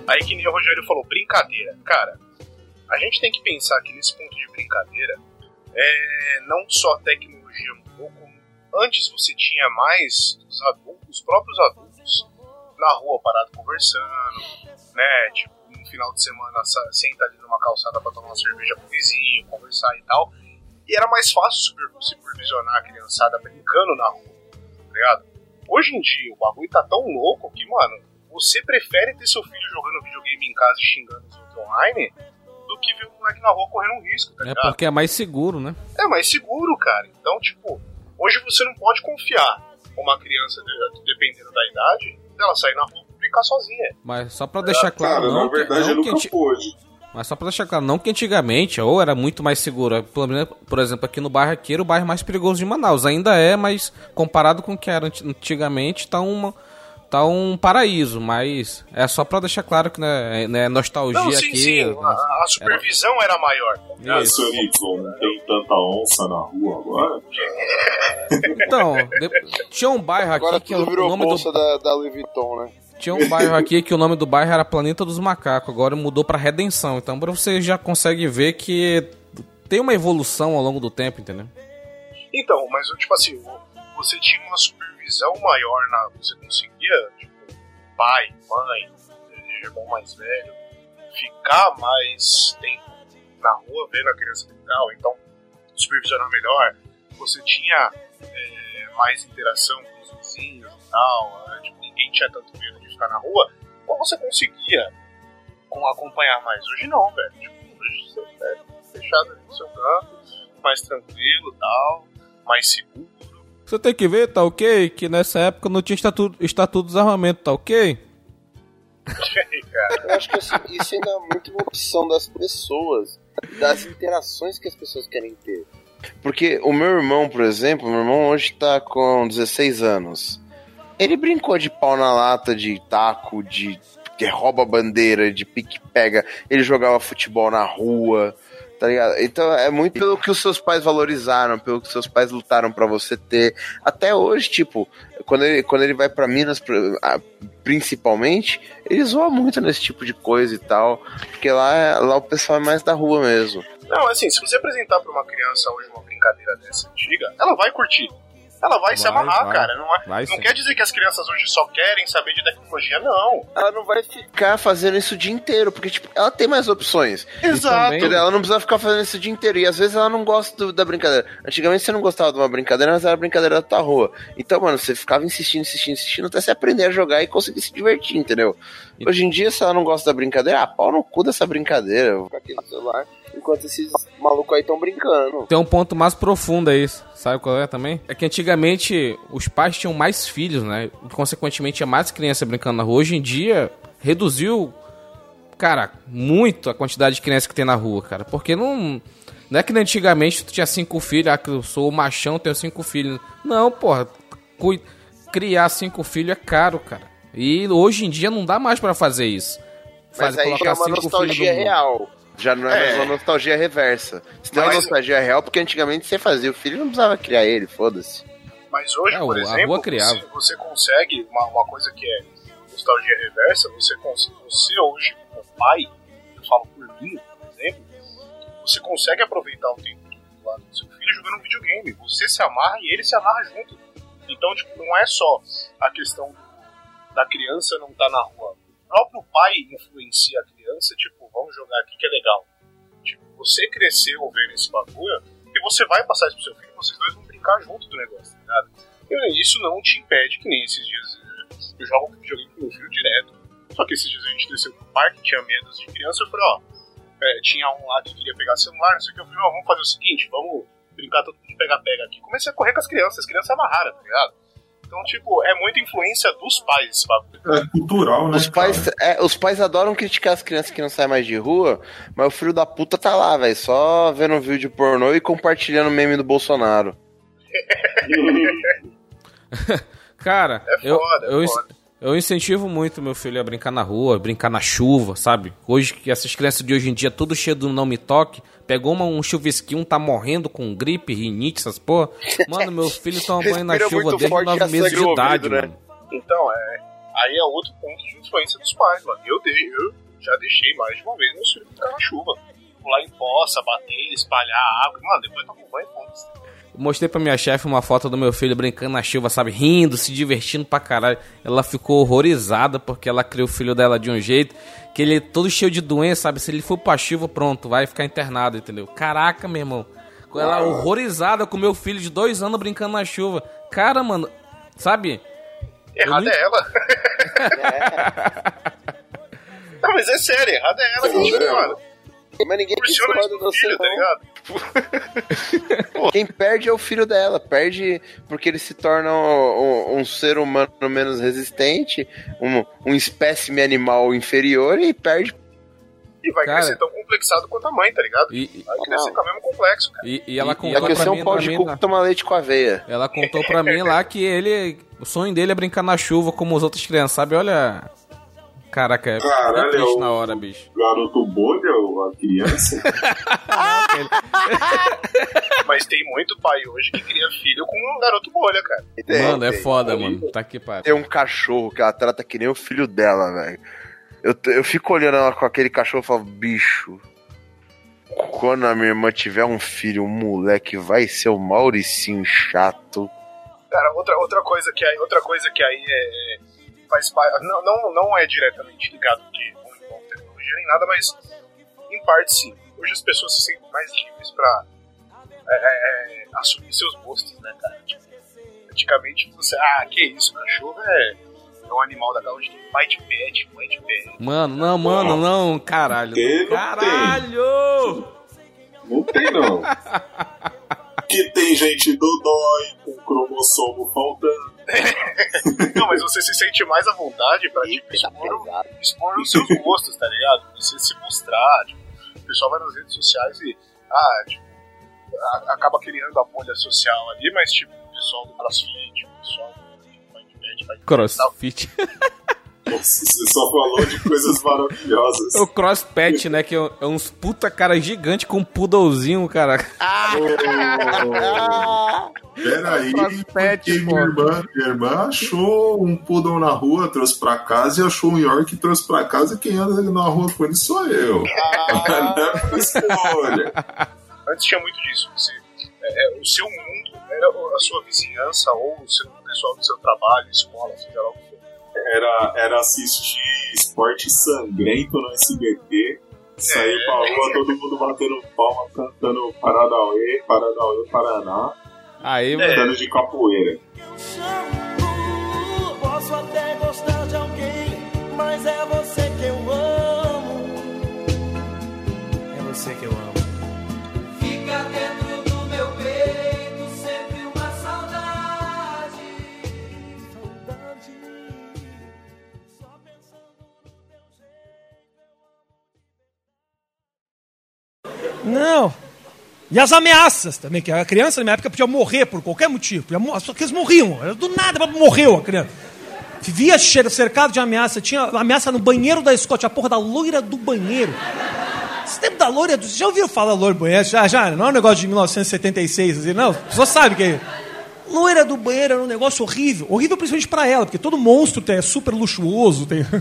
Speaker 2: Aí que nem o Rogério falou, brincadeira. Cara, a gente tem que pensar que nesse ponto de brincadeira, é, não só a tecnologia mudou, como antes você tinha mais os adultos, os próprios adultos, na rua parado conversando, né? Tipo, no final de semana senta ali numa calçada pra tomar uma cerveja com o vizinho, conversar e tal. E era mais fácil super- supervisionar a criançada brincando na rua, tá ligado? Hoje em dia, o bagulho tá tão louco que, mano, você prefere ter seu filho jogando videogame em casa e xingando os outros online do que ver o moleque na rua correndo um risco, tá
Speaker 4: É
Speaker 2: ligado?
Speaker 4: porque é mais seguro, né?
Speaker 2: É mais seguro, cara. Então, tipo, hoje você não pode confiar uma criança, de- dependendo da idade, dela sair na rua e brincar sozinha.
Speaker 4: Mas só pra deixar claro,
Speaker 3: Cara,
Speaker 4: não,
Speaker 3: na verdade
Speaker 4: que,
Speaker 3: eu
Speaker 4: não que
Speaker 3: nunca
Speaker 4: anti-
Speaker 3: pôde.
Speaker 4: Mas só pra deixar claro, não que antigamente, ou era muito mais seguro. Pelo menos, Por exemplo, aqui no bairro aqui era o bairro mais perigoso de Manaus. Ainda é, mas comparado com o que era anti- antigamente, tá uma. Tá um paraíso, mas é só pra deixar claro que né, né, nostalgia
Speaker 2: Não, sim,
Speaker 4: aqui.
Speaker 2: sim. A, a supervisão era maior.
Speaker 3: Ah, senhor Y, não tem tanta onça na rua agora?
Speaker 4: Então, de- tinha um bairro aqui
Speaker 1: Agora
Speaker 4: que o
Speaker 1: tudo virou
Speaker 4: nome
Speaker 1: bolsa
Speaker 4: do,
Speaker 1: da, da Louis Vuitton, né?
Speaker 4: tinha um bairro aqui que o nome do bairro era Planeta dos Macacos, agora mudou pra Redenção. Então você já consegue ver que tem uma evolução ao longo do tempo, entendeu?
Speaker 2: Então, mas tipo assim, você tinha uma supervisão maior na. Você conseguia, tipo, pai, mãe, irmão mais velho, ficar mais tempo na rua vendo a criança brincar, então supervisionar melhor. Você tinha é, mais interação com os vizinhos e tal, né? tipo, ninguém tinha tanto medo de ficar na rua, ou você conseguia com- acompanhar mais. Hoje não, velho. Tipo, hoje você é fechado no seu canto, mais tranquilo tal, mais seguro.
Speaker 4: Você tem que ver, tá ok? Que nessa época não tinha estatuto, estatuto de desarmamento, tá ok?
Speaker 1: Eu acho que isso ainda é muito uma opção das pessoas, das interações que as pessoas querem ter. Porque o meu irmão, por exemplo, meu irmão hoje tá com 16 anos. Ele brincou de pau na lata, de taco, de que rouba bandeira, de pique-pega. Ele jogava futebol na rua, tá ligado? Então é muito pelo que os seus pais valorizaram, pelo que os seus pais lutaram pra você ter. Até hoje, tipo, quando ele, quando ele vai pra Minas, pr- principalmente, ele zoa muito nesse tipo de coisa e tal. Porque lá, lá o pessoal é mais da rua mesmo.
Speaker 2: Não, assim, se você apresentar pra uma criança hoje uma brincadeira dessa antiga, ela vai curtir. Ela vai, se
Speaker 4: Vai,
Speaker 2: amarrar,
Speaker 4: vai.
Speaker 2: cara. Não, é-
Speaker 4: Vai
Speaker 2: não quer dizer que as crianças hoje só querem saber de tecnologia, não.
Speaker 1: Ela não vai ficar fazendo isso o dia inteiro, porque, tipo, ela tem mais opções.
Speaker 2: Exato.
Speaker 4: também-?
Speaker 1: Ela não precisa ficar fazendo isso o dia inteiro. E às vezes ela não gosta do- da brincadeira. Antigamente você não gostava de uma brincadeira, mas era a brincadeira da tua rua. Então, mano, você ficava insistindo, insistindo, insistindo até você aprender a jogar e conseguir se divertir, entendeu? Hoje em dia, se ela não gosta da brincadeira, ah, pau no cu dessa brincadeira. Eu vou ficar aqui no celular enquanto esses malucos aí estão brincando.
Speaker 4: Tem um ponto mais profundo aí, sabe qual é também? É que antigamente os pais tinham mais filhos, né? E, consequentemente tinha mais criança brincando na rua. Hoje em dia reduziu, cara, muito a quantidade de crianças que tem na rua, cara. Porque não. Não é que antigamente tu tinha cinco filhos, ah, que eu sou o machão, tenho cinco filhos. Não, porra. Criar cinco filhos é caro, cara. E hoje em dia não dá mais pra fazer isso.
Speaker 1: Mas aí já é uma nostalgia real. Já não é, mais
Speaker 2: É.
Speaker 1: uma nostalgia reversa. Se não é nostalgia real, porque antigamente você fazia o filho não precisava criar ele, foda-se.
Speaker 2: Mas hoje,
Speaker 4: É,
Speaker 2: por
Speaker 4: a
Speaker 2: exemplo, você, você consegue uma, uma coisa que é nostalgia reversa, você consegue, você hoje, como pai, eu falo por mim, por exemplo, você consegue aproveitar o tempo do lado do seu filho jogando videogame. Você se amarra e ele se amarra junto. Então, tipo, não é só a questão da criança não estar na rua. O próprio pai influencia a criança, tipo, vamos jogar aqui que é legal. Tipo, você cresceu vendo esse bagulho e você vai passar isso pro seu filho, vocês dois vão brincar junto do negócio, tá ligado? E isso não te impede, que nem esses dias eu jogo videogame com meu filho direto. Só que esses dias a gente desceu pro parque, tinha medos de criança, eu falei, ó, é, tinha um lá que queria pegar celular, não sei o que, eu falei, ó, vamos fazer o seguinte, vamos brincar todo mundo de pega-pega aqui. Comecei a correr com as crianças, as crianças amarraram, tá ligado? Então, tipo, é muita influência dos pais esse bagulho.
Speaker 3: É cultural, né?
Speaker 1: Os pais, é, os pais adoram criticar as crianças que não saem mais de rua, mas o filho da puta tá lá, velho, só vendo um vídeo pornô e compartilhando meme do Bolsonaro.
Speaker 4: Cara,
Speaker 2: É
Speaker 4: eu,
Speaker 2: foda, é
Speaker 4: eu,
Speaker 2: foda.
Speaker 4: Eu incentivo muito meu filho a brincar na rua, brincar na chuva, sabe? Hoje, que essas crianças de hoje em dia, tudo cheio do não me toque, pegou uma, um chuvisquinho, tá morrendo com gripe, rinite, essas porra. Mano, meu filho toma banho na chuva desde
Speaker 1: forte e
Speaker 4: 9 meses de idade,
Speaker 1: ouvido, né?
Speaker 4: mano.
Speaker 2: Então, é. Aí é outro ponto de influência dos pais, mano. Eu, dei, eu já deixei mais de uma vez meus filhos ficar na chuva. Pular em poça, bater, espalhar água. Mano, depois toma um banho e.
Speaker 4: Mostrei pra minha chefe uma foto do meu filho brincando na chuva, sabe? Rindo, se divertindo pra caralho. Ela ficou horrorizada porque ela criou o filho dela de um jeito que ele é todo cheio de doença, sabe? Se ele for pra chuva, pronto, vai ficar internado, entendeu? Caraca, meu irmão. Ela horrorizada com meu filho de dois anos brincando na chuva. Cara, mano, sabe?
Speaker 2: Errada
Speaker 4: nem-
Speaker 2: é ela. Não, mas é sério, errada é ela, gente, mano.
Speaker 1: Mas ninguém discorda
Speaker 2: pro
Speaker 1: do
Speaker 2: filho,
Speaker 1: seu,
Speaker 2: tá ligado?
Speaker 1: Quem perde é o filho dela. Perde porque ele se torna um, um- um ser humano menos resistente, um, um espécime animal inferior e perde.
Speaker 2: E vai
Speaker 4: Cara.
Speaker 2: crescer tão complexado quanto a mãe, tá ligado?
Speaker 4: E, e,
Speaker 2: Vai crescer com o mesmo complexo, cara.
Speaker 4: e- e ela contou
Speaker 1: crescer
Speaker 4: pra
Speaker 1: um
Speaker 4: mim,
Speaker 1: pau
Speaker 4: pra
Speaker 1: de cu que toma leite com aveia.
Speaker 4: Ela contou pra mim lá que ele. O sonho dele é brincar na chuva como as outras crianças, sabe? Olha. Caraca, é
Speaker 3: Caralho,
Speaker 4: triste
Speaker 3: eu-
Speaker 4: na hora, bicho.
Speaker 3: Garoto bolha, a criança.
Speaker 2: Mas tem muito pai hoje que cria filho com um garoto bolha, cara.
Speaker 4: Mano, é
Speaker 1: tem.
Speaker 4: foda, mano. Tá que pariu.
Speaker 1: Tem um cachorro que ela trata que nem o filho dela, velho. Eu, eu fico olhando ela com aquele cachorro e falo, bicho. Quando a minha irmã tiver um filho, um moleque, vai ser o Mauricinho chato.
Speaker 2: Cara, outra, outra coisa que aí, outra coisa que aí é, é- faz parte. Não, não, não é diretamente ligado envolve tecnologia nem nada, mas em parte sim. Hoje as pessoas se sentem mais livres pra é, é, é, assumir seus gostos, né, cara? Tipo, antigamente você, ah, que isso, cachorro é, é um animal da hoje tem pai de pet, mãe de pet.
Speaker 4: Mano, não, mano, não, caralho.
Speaker 3: Que não
Speaker 4: Caralho!
Speaker 3: Não tem, não. que tem gente do dói com cromossomo faltando.
Speaker 2: Não, mas você se sente mais à vontade pra tipo, expor, o- expor os seus gostos, tá ligado? Você se mostrar, tipo, o pessoal vai nas redes sociais e, ah, tipo, a- acaba criando a bolha social ali, mas tipo, o pessoal do crossfit, o pessoal do Mindbet, vai
Speaker 4: Crossfit.
Speaker 3: Nossa, você só falou de coisas maravilhosas.
Speaker 4: O crosspet, né? Que é é uns puta cara gigante com um poodlezinho, cara.
Speaker 3: Peraí,
Speaker 4: Crossfit,
Speaker 3: porque minha irmã, minha irmã achou um poodle na rua, trouxe pra casa, e achou um York e trouxe pra casa, e quem anda na rua com ele sou eu. Não é escolha.
Speaker 2: Antes tinha muito disso. Você, é, é, o seu mundo era a sua vizinhança ou o, seu, o pessoal do seu trabalho, escola, seja lá o que.
Speaker 3: Era, era assistir esporte sangrento no SBT, sair
Speaker 2: É.
Speaker 3: pra rua, todo mundo batendo palma, cantando Paranauê, Paranauê, Paraná,
Speaker 4: Aí,
Speaker 2: É.
Speaker 4: mano.
Speaker 3: andando de capoeira.
Speaker 8: Posso até gostar de alguém, mas é você que eu amo.
Speaker 7: É você que eu amo. Não. E as ameaças também, que a criança na minha época podia morrer por qualquer motivo. Que eles morriam. Do nada, morreu a criança. Cheiro- cercado de ameaça. Tinha ameaça no banheiro da. Tinha a porra da loira do banheiro. Você lembra da loira do... Já ouviu falar loira do banheiro? Já, já. Não é um negócio de 1976, assim, não. Só sabe que é. Loira do banheiro era um negócio horrível. Horrível principalmente pra ela, porque todo monstro tem- é super luxuoso. Tem...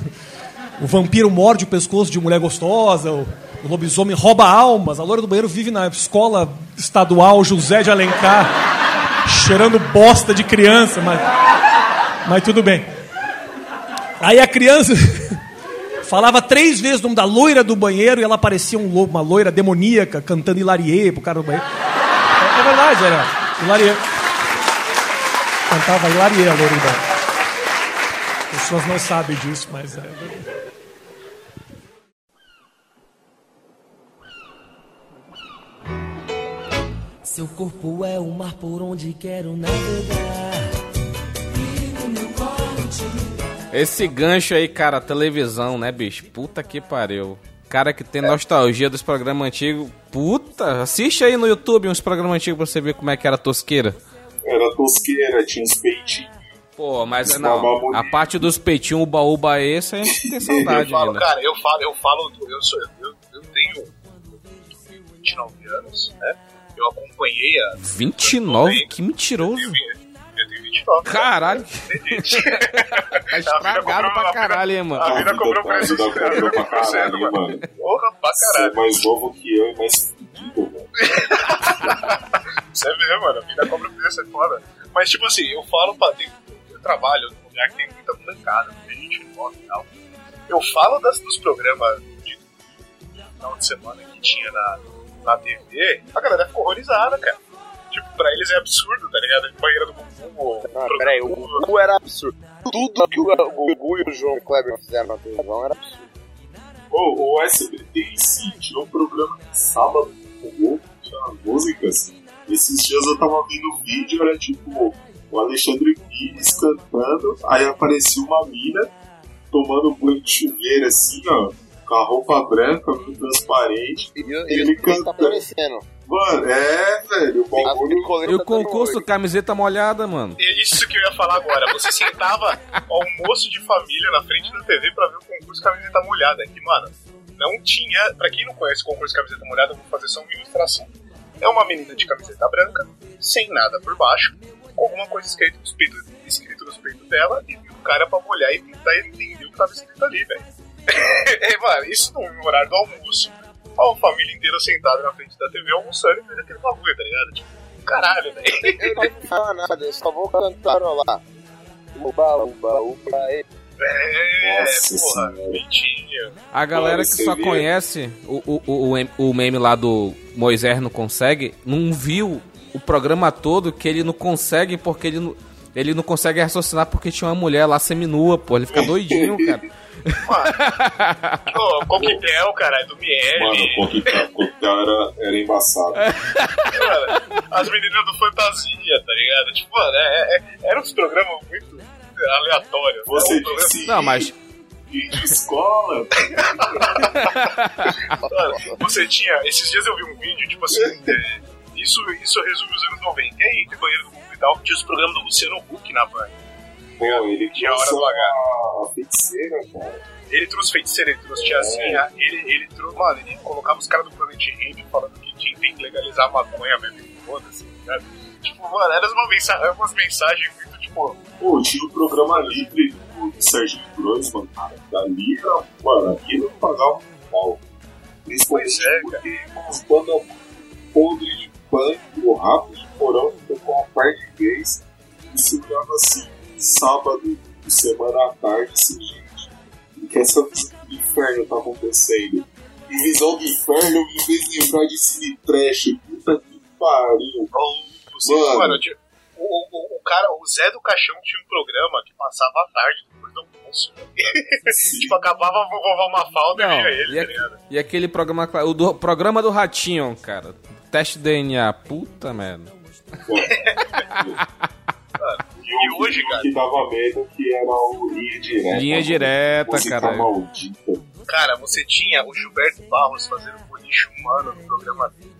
Speaker 7: O vampiro morde o pescoço de mulher gostosa, o, o lobisomem rouba almas, a loira do banheiro vive na escola estadual José de Alencar, cheirando bosta de criança, mas, mas tudo bem. Aí a criança falava três vezes o nome da loira do banheiro e ela parecia um lobo, uma loira demoníaca cantando Hilarie pro cara do banheiro. É, é verdade, era Hilarie. Cantava Hilarie a loira do banheiro. As pessoas não sabem disso, mas é verdade.
Speaker 8: Seu corpo é o mar por onde quero navegar. E no meu colo te
Speaker 4: Esse gancho aí, cara, televisão, né, bicho? Puta que pariu. Cara que tem nostalgia dos programas antigos. Puta, assiste aí no YouTube uns programas antigos pra você ver como é que era a tosqueira.
Speaker 3: Era tosqueira, tinha uns peitinhos.
Speaker 4: Pô, mas não,
Speaker 3: é bonita.
Speaker 4: a parte dos peitinhos, uba-uba esse, a gente tem saudade
Speaker 2: Eu falo,
Speaker 4: ainda.
Speaker 2: cara, eu falo, eu falo, eu sou, eu, eu tenho 29 anos, né? Eu acompanhei a.
Speaker 4: 29? Que mentiroso.
Speaker 2: Eu, eu tenho 29.
Speaker 4: Caralho. Tá estragado pra caralho, hein, mano.
Speaker 2: A vida cobrou
Speaker 3: tá- a
Speaker 2: preço.
Speaker 3: vida pra caralho, hein, mano.
Speaker 2: Porra, pra
Speaker 3: Você é
Speaker 2: caralho.
Speaker 3: mais novo que eu e mais fudido, velho.
Speaker 2: Você vê, mano, a vida cobra preço, é foda. Mas, tipo assim, eu falo pra. Eu, eu trabalho num lugar que tem muita molecada, muita gente nova e tal. Eu falo das, dos programas de final de semana que tinha na, na TV, a galera ficou horrorizada, cara. Tipo, pra eles é absurdo, tá ligado? Banheira do Gugu, ou
Speaker 1: Ah, peraí, o Gugu era absurdo. Tudo que o o Gugu e o João Kleber fizeram na televisão era absurdo.
Speaker 3: Ô, o SBT em si tinha um programa de sábado com o tinha músicas. Esses dias eu tava vendo um vídeo, era tipo o Alexandre Pires cantando, aí aparecia uma mina tomando banho de chuveiro assim, ó, com a roupa branca, transparente.
Speaker 1: E, e
Speaker 3: Ele
Speaker 1: Chris tá.
Speaker 3: Mano, é, velho, o bagulho.
Speaker 4: E concurso camiseta molhada, mano.
Speaker 2: É isso que eu ia falar agora. Você sentava almoço de família na frente da TV pra ver o concurso camiseta molhada. Que, mano, não tinha. Pra quem não conhece o concurso camiseta molhada, eu vou fazer só uma ilustração. É uma menina de camiseta branca, sem nada por baixo, com alguma coisa escrita nos peitos, escrito nos peitos dela, e o cara pra molhar e tentar entender o que tava escrito ali, velho. é, mano, isso no horário do almoço. A família inteira sentada na frente da TV almoçando e vendo aquele bagulho, tá ligado? Tipo, caralho, velho.
Speaker 1: Eu não vou falar nada, eu só vou cantarolar. Uba, uba, uba, e.
Speaker 2: É,
Speaker 3: Nossa
Speaker 2: porra, mentinha.
Speaker 4: A galera que só conhece o, o, o, o meme lá do Moisés não consegue, não viu o programa todo que ele não consegue porque ele não, ele não consegue raciocinar porque tinha uma mulher lá seminua, pô. Ele fica doidinho, cara.
Speaker 2: Ô, coquetel, cara, do Miele.
Speaker 3: Mano, o coquetel, o coquetel era, era embaçado.
Speaker 2: Mano, as meninas do Fantasia, tá ligado? Tipo, mano, é, é, eram uns programas muito aleatórios.
Speaker 3: Você
Speaker 2: Era um programa-
Speaker 3: disse
Speaker 4: Não, mas
Speaker 3: de escola.
Speaker 2: Mano, você tinha. Esses dias eu vi um vídeo, tipo assim. é, isso, isso resume os anos 90. E aí, entre banheiro do Google e tal, tinha os programas do Luciano Huck na Band.
Speaker 3: Pô, ele
Speaker 2: Tinha hora do H.
Speaker 3: a, a feiticeira, cara.
Speaker 2: Ele trouxe feiticeira, ele trouxe tiazinha, ele, ele trouxe. Mano, ele colocava os caras do Planet Ramp falando que tinha que legalizar a maconha mesmo. Foda-se, tá ligado? Tipo, mano, eram umas mensagens, umas mensagens muito, tipo.
Speaker 3: Pô, tinha o programa livre do Serginho Groisman, cara. Dali, era- mano, aqui não pagava um pau.
Speaker 2: Pois é,
Speaker 3: porque umas bandas podres de pânico, o rato de porão tocou uma parte de vez e se olhava assim, sábado, semana à tarde, assim, gente, o que essa visão do inferno tá acontecendo? E visão do inferno me fez lembrar de cine trash, puta que pariu. Mano.
Speaker 2: mano, tinha- o, o, o cara, o Zé do Caixão tinha um programa que passava à tarde depois do almoço. tipo, acabava vovó Mafalda e
Speaker 4: Não,
Speaker 2: via ele,
Speaker 4: e,
Speaker 2: tá
Speaker 4: e aquele programa, o do, programa do Ratinho, cara. Teste DNA, puta merda.
Speaker 2: E hoje, cara,
Speaker 3: que dava medo que era o linha direta.
Speaker 4: Linha
Speaker 3: mano.
Speaker 4: direta,
Speaker 3: Música
Speaker 4: cara.
Speaker 3: maldita.
Speaker 2: cara, você tinha o Gilberto Barros fazendo boliche humano no programa dele.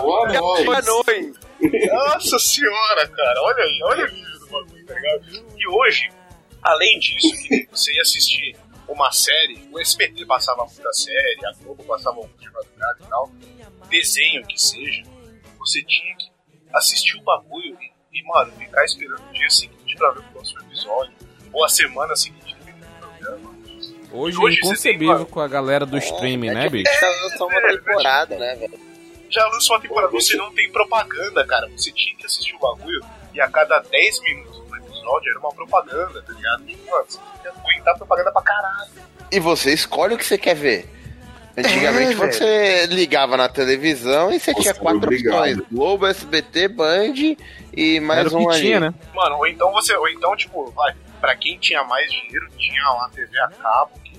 Speaker 3: Boa noite.
Speaker 1: Boa noite.
Speaker 2: Nossa senhora, cara, olha aí, olha o nível do bagulho, tá ligado? E hoje, além disso, que você ia assistir uma série, o SBT passava muita série, a Globo passava um de madrugada e tal, desenho que seja, você tinha que assistir o bagulho e, e, mano, ficar esperando o dia seguinte pra ver o próximo episódio, ou a semana seguinte pra ver o programa.
Speaker 4: Hoje,
Speaker 2: Hoje
Speaker 4: é
Speaker 2: você
Speaker 4: inconcebível
Speaker 2: tem,
Speaker 4: com a galera do streaming,
Speaker 1: É
Speaker 4: né,
Speaker 1: que
Speaker 4: bicho?
Speaker 1: Já lançou uma temporada, né, velho?
Speaker 2: Já lançou uma temporada, você não tem propaganda, cara. Você tinha que assistir o bagulho e a cada 10 minutos do episódio era uma propaganda, tá ligado? Tipo, mano, você tinha que aguentar propaganda pra caralho.
Speaker 1: E você escolhe o que você quer ver. Antigamente
Speaker 2: É,
Speaker 1: você ligava na televisão e você tinha quatro opções: Globo, SBT, Band e mais
Speaker 4: Era
Speaker 1: um
Speaker 4: que
Speaker 1: ali.
Speaker 4: tinha, né?
Speaker 2: Mano, ou então você, ou então, tipo, vai, pra quem tinha mais dinheiro, tinha lá TV a cabo, que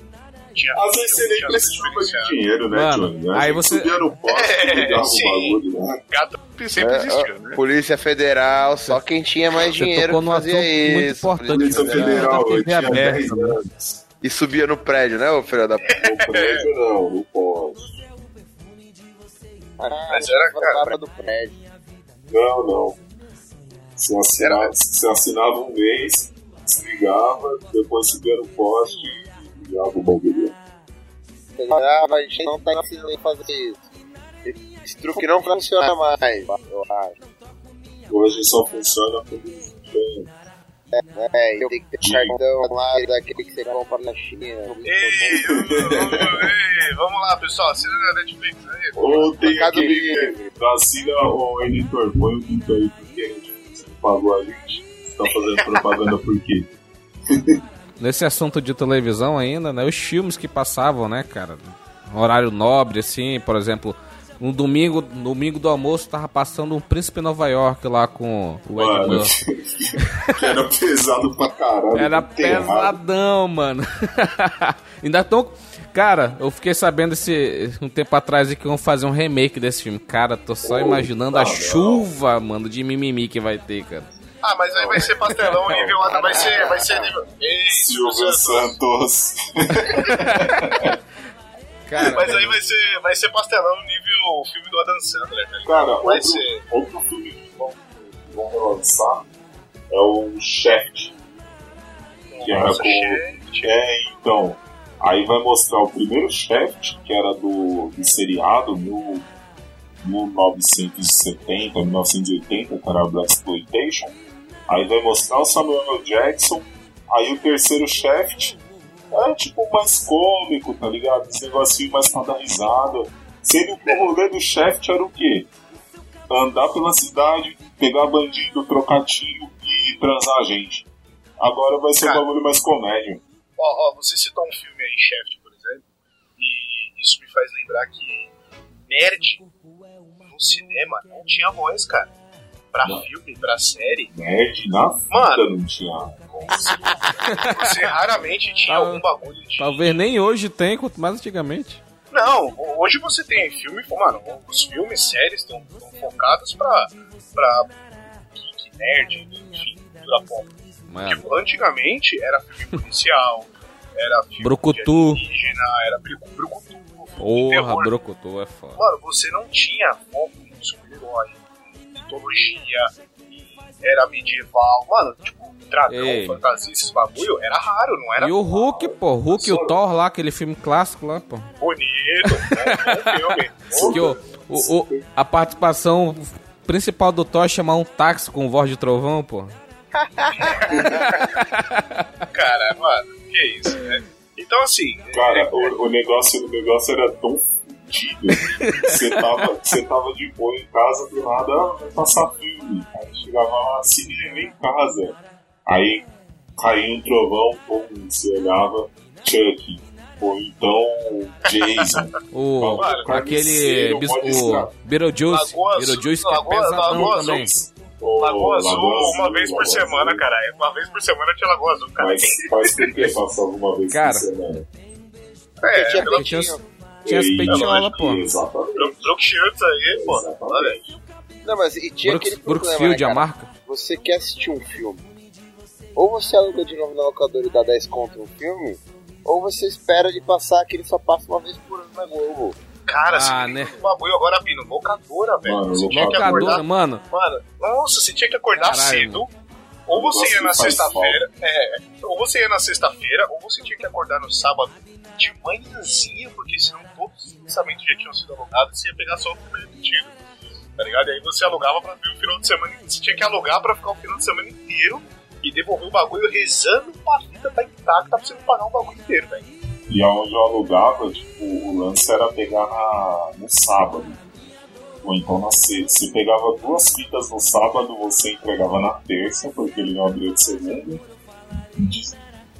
Speaker 2: tinha
Speaker 3: Às vezes você nem
Speaker 2: tinha
Speaker 3: precisava de dinheiro, né,
Speaker 4: Mano,
Speaker 3: Johnny? A
Speaker 4: aí você-
Speaker 3: o
Speaker 2: sim.
Speaker 3: bagulho lá.
Speaker 2: Gato sempre
Speaker 1: É,
Speaker 2: existiu, né?
Speaker 1: Polícia Federal, só quem tinha mais
Speaker 4: Você
Speaker 1: dinheiro fazia
Speaker 4: assunto muito
Speaker 1: isso.
Speaker 4: importante.
Speaker 3: Polícia
Speaker 1: Polícia
Speaker 3: Federal, eu tinha
Speaker 4: aberta,
Speaker 3: 10
Speaker 4: né?
Speaker 3: anos.
Speaker 1: E subia no prédio, né, ô filho da p.
Speaker 3: No prédio não, no poste.
Speaker 2: Mas era, cara,
Speaker 1: do prédio.
Speaker 3: Não, não. Você assinava, você assinava um mês, desligava, depois subia no poste e ligava o bagulho.
Speaker 1: Ah, mas a gente não tá ensinando a fazer isso. Esse truque não funciona mais, eu acho.
Speaker 3: Hoje só funciona quando tem
Speaker 1: É, eu tenho que ter cartão lá daquele que você compra na China.
Speaker 2: Ei, vamos lá, pessoal, assina na Netflix aí.
Speaker 3: Ou tem aquele
Speaker 1: Livre.
Speaker 3: assina o editor, põe o link aí porque a gente pagou a gente. Tá fazendo propaganda por quê?
Speaker 4: Nesse assunto de televisão ainda, né? Os filmes que passavam, né, cara? Horário nobre, assim, por exemplo. Um domingo, domingo do almoço, tava passando um Príncipe Nova York lá com o Ed
Speaker 3: Mano, era pesado pra caralho.
Speaker 4: Era
Speaker 3: muito errado.
Speaker 4: pesadão, mano. Ainda tão. Cara, eu fiquei sabendo esse um tempo atrás que iam fazer um remake desse filme. Cara, tô só
Speaker 3: Oh,
Speaker 4: imaginando a
Speaker 3: não.
Speaker 4: chuva, mano, de mimimi que vai ter, cara.
Speaker 2: Ah, mas aí vai ser pastelão nível lá, vai ser, vai ser nível. Ei,
Speaker 3: Silvio Santos.
Speaker 4: Cara,
Speaker 2: Mas aí vai ser, vai ser pastelão nível filme do Adam Sandler, ligado?
Speaker 3: Cara,
Speaker 2: vai
Speaker 3: outro,
Speaker 2: ser.
Speaker 3: outro filme que vão, que vão relançar é o Shaft. Que era
Speaker 2: Nossa,
Speaker 3: com.
Speaker 2: gente.
Speaker 3: É, então. Aí vai mostrar o primeiro Shaft, que era do, do seriado, mil, 1970, 1980, que era a Black Exploitation. Aí vai mostrar o Samuel L. Jackson. Aí o terceiro Shaft é tipo mais cômico, tá ligado? Esse negocinho mais pra dar risada. Sendo que o rolê do Shaft era o quê? Andar pela cidade, pegar bandido, trocar tiro e transar a gente. Agora vai ser um
Speaker 2: Cara.
Speaker 3: bagulho mais comédia.
Speaker 2: Ó, ó, você citou um filme aí, Shaft, por exemplo, e isso me faz lembrar que nerd no cinema não tinha voz, cara. Pra
Speaker 3: Não.
Speaker 2: filme, pra série,
Speaker 3: Nerd na
Speaker 2: Mano.
Speaker 3: não tinha.
Speaker 2: você, você raramente tinha
Speaker 4: Tal-
Speaker 2: algum bagulho de.
Speaker 4: Talvez nem hoje tem, quanto mais antigamente.
Speaker 2: Não, hoje você tem filme, mano, os filmes, séries estão focados pra, pra geek, nerd, enfim, cultura pop. Tipo, antigamente era filme policial, era filme
Speaker 4: Brucutu.
Speaker 2: de alienígena, era brucutu,
Speaker 4: porra. Brocotou é foda.
Speaker 2: Mano, você não tinha foco em super-herói, mitologia, em era medieval. Mano, tipo, dragão,
Speaker 4: Ei.
Speaker 2: fantasia, esses bagulho, era raro, não era
Speaker 4: E o Hulk, pô, Hulk e o Thor lá, aquele filme clássico lá, pô.
Speaker 2: bonito, bom, bom filme.
Speaker 4: O, o, o- a participação principal do Thor é chamar um táxi com voz de trovão, pô.
Speaker 2: Cara, mano, que isso, né? Então, assim,
Speaker 3: Cara, o, o negócio, o negócio era tão fudido. Você tava, você tava de boa em casa, do nada ah, vai passar filme. Aí chegava lá, cinema em casa. Aí caía um trovão, pô, você olhava, Chuck. Ou então Jason.
Speaker 4: O, aquele. bis- o. Beetlejuice.
Speaker 2: Lagoa Azul-
Speaker 4: Beetlejuice que é pesadão
Speaker 2: Lagoa
Speaker 4: também.
Speaker 2: Azul. Lagoa Azul,
Speaker 3: Lagoa
Speaker 2: uma vez por
Speaker 3: Lagoa
Speaker 2: semana,
Speaker 3: Azul.
Speaker 2: caralho. Uma vez por semana tinha Lagoa Azul, cara.
Speaker 3: Mas faz por que passava uma vez
Speaker 4: Cara.
Speaker 3: por semana?
Speaker 2: É,
Speaker 1: tinha
Speaker 4: Tinha, tinha as peitiolas, pô.
Speaker 3: Exatamente.
Speaker 2: Brook Shields aí, pô.
Speaker 3: Exatamente.
Speaker 2: Olha.
Speaker 1: Não, mas e tinha
Speaker 4: Brooks,
Speaker 1: aquele problema,
Speaker 4: Brooksfield,
Speaker 1: né,
Speaker 4: a marca.
Speaker 1: Você quer assistir um filme, ou você aluga de novo na locadora e dá 10 conto no filme, ou você espera ele passar que ele só passa uma vez por ano na Globo.
Speaker 2: Cara,
Speaker 4: Ah,
Speaker 2: você
Speaker 4: né?
Speaker 2: tem um bagulho agora, Bino. Locadora, velho.
Speaker 3: Mano,
Speaker 2: Você tinha que
Speaker 4: Locadora,
Speaker 2: acordar.
Speaker 4: mano.
Speaker 2: Mano, nossa, você tinha que acordar
Speaker 4: Caralho,
Speaker 2: cedo. Ou você ia na sexta-feira. É, ou você ia na sexta-feira, ou você tinha que acordar no sábado de manhãzinha, porque senão todos os lançamentos já tinham sido alugados e você ia pegar só o filme repetido. Tá ligado? E aí você alugava pra ver o final de semana. Você tinha que alugar pra ficar o final de semana inteiro e devolver o bagulho rezando pra fita tá intacta pra você não pagar o bagulho inteiro, velho.
Speaker 3: E aonde eu alugava, tipo, o lance era pegar na, no sábado. Ou então na sexta. Você pegava duas fitas no sábado, você entregava na terça, porque ele não abriu de segunda.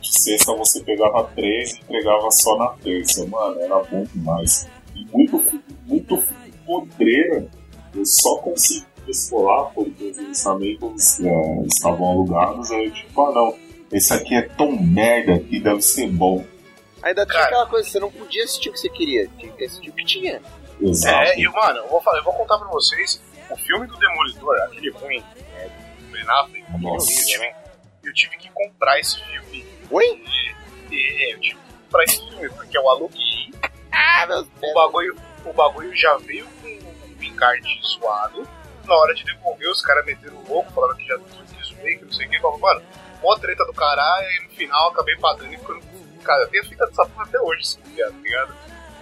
Speaker 3: De, sexta você pegava três e entregava só na terça. Mano, era bom demais. E muito, muito podreira. Eu só consegui escolar porque os lançamentos é, estavam alugados. Aí eu tipo, ah não, esse aqui é tão merda que deve ser bom.
Speaker 1: Ainda tinha
Speaker 2: Cara.
Speaker 1: aquela coisa, você não podia assistir o que você queria, tinha que assistir o que tinha.
Speaker 3: Exato.
Speaker 2: É, e mano, eu vou, falar, eu vou contar pra vocês, o filme do Demolidor, aquele ruim, é, do Ben Affleck, aquele
Speaker 3: Nossa.
Speaker 2: horrível, né? Eu tive que comprar esse filme.
Speaker 1: Oi?
Speaker 2: E, eu tive que comprar esse filme, porque eu aluguei.
Speaker 1: Ah, meu
Speaker 2: O
Speaker 1: Deus.
Speaker 2: bagulho, o bagulho já veio com um encarte zoado. Na hora de devolver, os caras meteram o louco, falaram que já que zoei, que não sei o que. Falaram, mano, mó treta do caralho, e no final eu acabei pagando e ficando. Cara, tem a fita dessa porra até hoje, filme, tá ligado?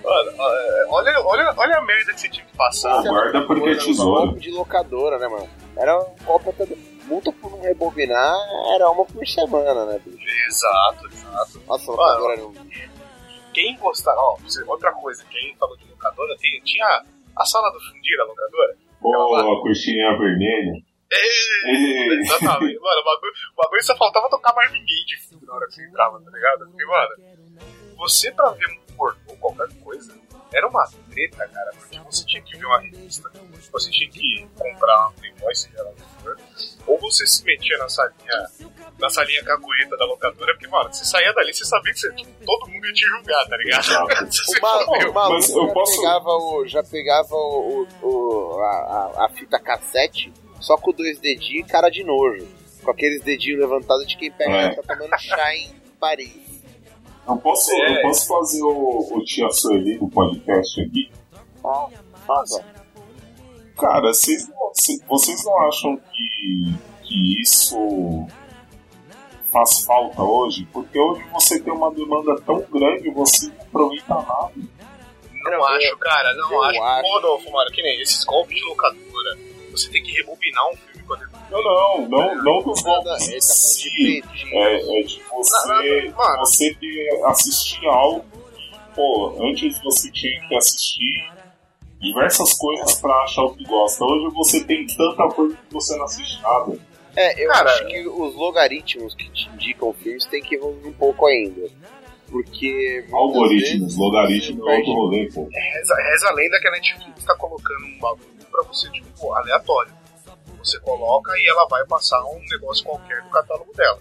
Speaker 2: Mano, é, olha, olha, olha a merda que você tinha que passar.
Speaker 3: Guarda porque é
Speaker 1: Coisa,
Speaker 3: tesouro.
Speaker 1: de locadora, né, mano? Era um até... Multa por não rebobinar era uma por semana, né, bicho?
Speaker 2: Exato, exato.
Speaker 1: Nossa, a locadora era um bicho.
Speaker 2: Quem gostar, ó, outra coisa, quem falou de locadora, tem, tinha a sala do fundir da locadora.
Speaker 3: Pô, a coxinha vermelha.
Speaker 2: É, exatamente. Mano, o bagulho, o bagulho só faltava tocar Marvin Gaye de fundo na hora que você entrava, tá ligado? Porque, mano, você pra ver um pornô ou qualquer coisa, era uma treta, cara, porque você tinha que ver uma revista, você tinha que comprar uma Playboy, seja lá o que for, ou você se metia na salinha, na salinha cagueta da locadora, porque, mano, você saía dali, você sabia que você, tipo, todo mundo ia te julgar, tá ligado?
Speaker 1: O, maluco
Speaker 3: mas eu
Speaker 1: já,
Speaker 3: posso-
Speaker 1: pegava o, já pegava o, o- o- a, a- a fita cassete só com dois dedinhos e cara de nojo. Com aqueles dedinhos levantados de quem pega
Speaker 3: É.
Speaker 1: tá tomando chá em Paris.
Speaker 3: Eu posso,
Speaker 2: É.
Speaker 3: eu posso fazer o, o Tia Sueli do podcast aqui?
Speaker 1: Nossa,
Speaker 3: Cara, vocês não, cê- vocês não acham que, que isso faz falta hoje? Porque hoje você tem uma demanda tão grande e você não aproveita nada.
Speaker 2: Não
Speaker 1: Eu-
Speaker 2: acho, cara, não
Speaker 1: eu
Speaker 2: acho.
Speaker 1: acho.
Speaker 2: Pô, Rodolfo, mano, que nem esses golpes de locadora. Você tem que rebobinar um filme
Speaker 3: Não, não, não, não golpes
Speaker 1: ele
Speaker 3: em si. É, é de você,
Speaker 2: Não, não, mano.
Speaker 3: você ter, assistir algo que, pô, antes você tinha que assistir diversas coisas pra achar o que gosta. Hoje você tem tanta coisa que você não assiste nada.
Speaker 1: É, eu
Speaker 2: Cara,
Speaker 1: acho que os logaritmos que te indicam filmes tem que evoluir um pouco ainda. Porque.
Speaker 3: Algoritmos,
Speaker 1: vezes
Speaker 3: logaritmo é outro rolê, pô.
Speaker 2: Reza, reza a lenda que a Netflix tá colocando um bagulho pra você, tipo, aleatório. Você coloca e ela vai passar um negócio qualquer no catálogo dela.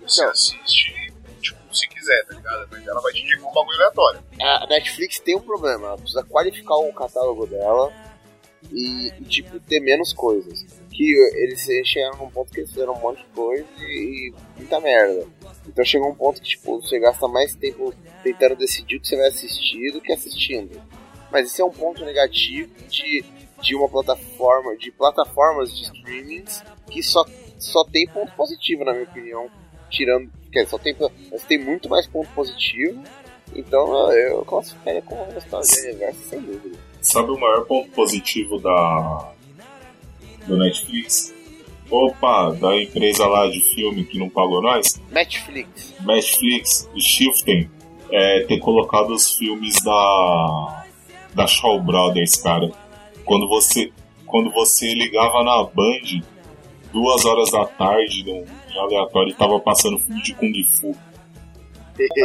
Speaker 2: Você assiste, tipo, se quiser, tá ligado? Mas ela vai te indicar um bagulho aleatório.
Speaker 1: A Netflix tem um problema, ela precisa qualificar o catálogo dela e, e, tipo, ter menos coisas. Que eles chegaram num ponto que eles fizeram um monte de coisa e, e muita merda. Então chegou um ponto que, tipo, você gasta mais tempo tentando decidir o que você vai assistir do que assistindo. Mas esse é um ponto negativo de, de uma plataforma, de plataformas de streamings que só, só tem ponto positivo, na minha opinião. Tirando, quer dizer, só tem, mas tem muito mais ponto positivo então eu classificaria como uma nostalgia reversa sem dúvida.
Speaker 3: Sabe o maior ponto positivo da do Netflix? Opa, da empresa lá de filme que não pagou nós,
Speaker 1: Netflix.
Speaker 3: Netflix, Shifting, é, ter colocado os filmes da da Shaw Brothers, cara. Quando você, quando você ligava na Band, duas horas da tarde, no, em aleatório, tava passando filme de Kung Fu.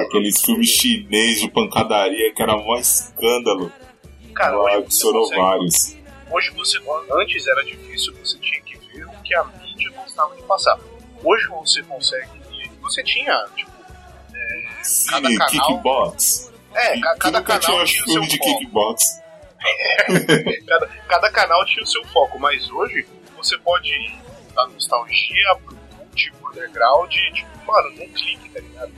Speaker 3: Aqueles filmes chinês de pancadaria que era mó escândalo.
Speaker 2: Cara,
Speaker 3: Lá
Speaker 2: hoje você
Speaker 3: adicionou vários.
Speaker 2: Hoje você. Antes era difícil, você tinha que ver o que a mídia gostava de passar. Hoje você consegue. e Você tinha, tipo.
Speaker 3: Sim,
Speaker 2: cada canal-
Speaker 3: kickbox.
Speaker 2: É, cada
Speaker 3: nunca
Speaker 2: canal
Speaker 3: tinha
Speaker 2: o seu
Speaker 3: filme de
Speaker 2: foco.
Speaker 3: kickbox.
Speaker 2: Cada, cada canal tinha o seu foco, mas hoje você pode ir da nostalgia pro pro underground, e, tipo, mano, num clique, tá ligado?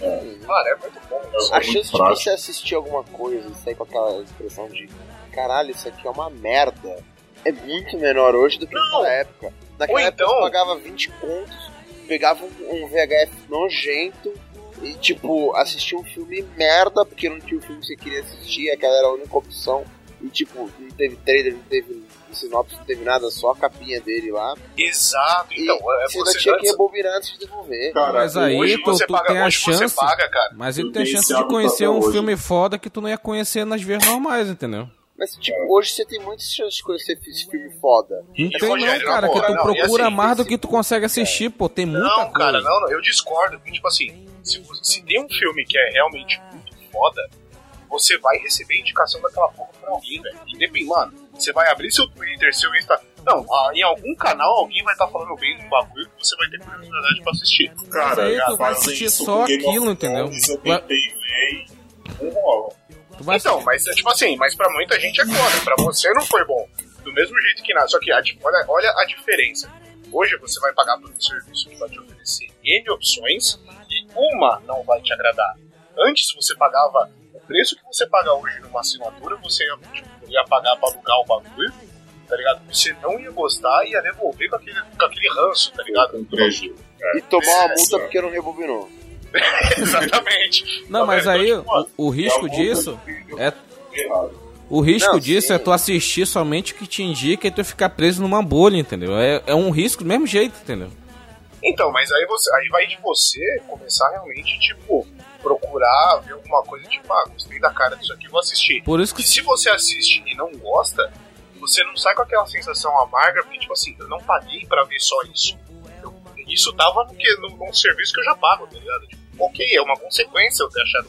Speaker 2: Mano, é muito bom. isso.
Speaker 1: A chance de você assistir alguma coisa e sair com aquela expressão de caralho, isso aqui é uma merda, é muito menor hoje do que naquela época. Naquela
Speaker 2: Ou
Speaker 1: época
Speaker 2: então-
Speaker 1: você pagava 20 contos, pegava um, um VHF nojento e, tipo, assistia um filme merda, porque não tinha o filme que você queria assistir, aquela era a única opção. E, tipo, não teve trailer, não teve sinopse, não teve nada, só a capinha dele lá.
Speaker 2: Exato,
Speaker 1: E
Speaker 2: então, é
Speaker 1: você ainda
Speaker 2: você
Speaker 1: tinha que rebobinar antes de devolver.
Speaker 3: Cara,
Speaker 4: Mas aí
Speaker 2: hoje
Speaker 4: tu,
Speaker 2: você
Speaker 4: tu
Speaker 2: paga,
Speaker 4: tem a
Speaker 2: hoje
Speaker 4: chance.
Speaker 2: você paga, cara.
Speaker 4: Mas ele tem a chance de conhecer um
Speaker 3: hoje.
Speaker 4: filme foda que tu não ia conhecer nas vias normais, entendeu?
Speaker 1: Mas, tipo, hoje você tem muitas chances de conhecer esse filme foda.
Speaker 4: Não tem não, cara, que tu
Speaker 2: não, e
Speaker 4: procura
Speaker 2: assim,
Speaker 4: mais do
Speaker 1: esse-
Speaker 4: que tu consegue assistir, pô. Tem muita
Speaker 2: Não,
Speaker 4: coisa.
Speaker 2: cara, não, não, eu discordo. porque, Tipo assim, se, se tem um filme que é realmente muito foda, você vai receber indicação daquela porra pra alguém, velho. Independente, mano, você vai abrir seu Twitter, seu Insta. Não, em algum canal alguém vai estar falando bem do bagulho que você vai ter curiosidade pra assistir.
Speaker 3: Cara,
Speaker 4: aí tu vai assistir
Speaker 3: isso
Speaker 4: só aquilo, entendeu?
Speaker 3: Eu
Speaker 4: Vai-
Speaker 3: tentei ver e não rola.
Speaker 2: Então, mas é tipo assim, mas pra muita gente é foda, pra você não foi bom. Do mesmo jeito que nada. Só que olha, olha a diferença. Hoje você vai pagar por um serviço que vai te oferecer N opções e uma não vai te agradar. Antes você pagava preço que você paga hoje numa assinatura, você ia, tipo, ia pagar pra alugar o bagulho, tá ligado? Você não ia gostar e ia devolver com aquele, com aquele ranço, tá ligado?
Speaker 3: Com prejuízo.
Speaker 1: E tomar uma
Speaker 2: É,
Speaker 1: multa
Speaker 3: sim.
Speaker 1: porque não rebobinou.
Speaker 2: Exatamente.
Speaker 4: Não, mas aí o, o risco
Speaker 3: algum
Speaker 4: disso é. O risco
Speaker 1: Não,
Speaker 4: disso
Speaker 1: sim.
Speaker 4: é tu assistir somente o que te indica e tu ficar preso numa bolha, entendeu? É, é um risco do mesmo jeito, entendeu?
Speaker 2: Então, mas aí você aí vai de você começar realmente, tipo, procurar ver alguma coisa, tipo, ah, gostei da cara disso aqui, vou assistir.
Speaker 4: Por isso que
Speaker 2: E se você assiste e não gosta, você não sai com aquela sensação amarga, porque, tipo assim, eu não paguei pra ver só isso. Eu- isso tava no que, num, num serviço que eu já pago, tá ligado? Tipo, ok, é uma consequência eu ter achado.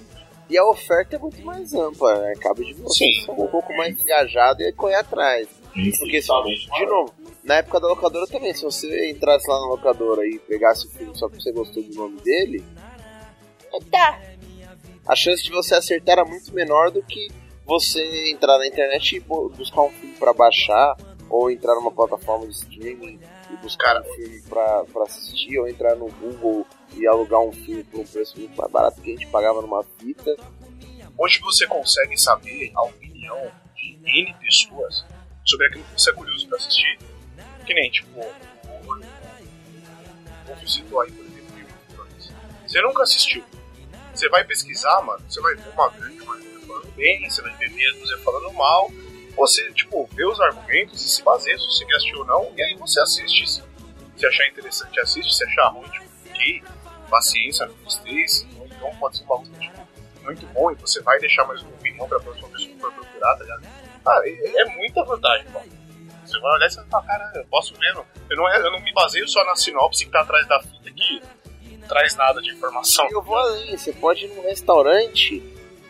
Speaker 1: E a oferta é muito mais ampla, né? Cabe de você
Speaker 2: Sim.
Speaker 1: ser um pouco mais engajado e correr atrás. Porque, se,
Speaker 3: Infinitamente
Speaker 1: de novo, na época da locadora também, se você entrasse lá na locadora e pegasse o filme só porque você gostou do nome dele, tá. A chance de você acertar era muito menor do que você entrar na internet e bu- buscar um filme pra baixar, ou entrar numa plataforma de streaming e buscar um filme pra, pra assistir, ou entrar no Google e alugar um filme por um preço muito mais barato que a gente pagava numa fita.
Speaker 2: Hoje você consegue saber a opinião de N pessoas sobre aquilo que você é curioso pra assistir. Que nem, tipo, o o- o citou aí, por exemplo, Thrones. Você nunca assistiu. Você vai pesquisar, mano, você vai ver uma grande maioria falando bem, você vai ver dúzia falando mal. Você, tipo, vê os argumentos e se baseia se você quer assistir ou não, e aí você assiste. Se achar interessante, assiste. Se achar ruim, tipo, ok, paciência, não gostei. Então pode ser um bagulho, tipo, muito bom e você vai deixar mais uma opinião pra próxima pessoa que for procurar, tá ligado? Cara, é, é muita vantagem, mano. Você vai olhar e você vai falar, caralho, eu posso não. Eu não, é- eu não me baseio só na sinopse que tá atrás da fita não traz nada de informação.
Speaker 1: Eu vou além, você pode ir num restaurante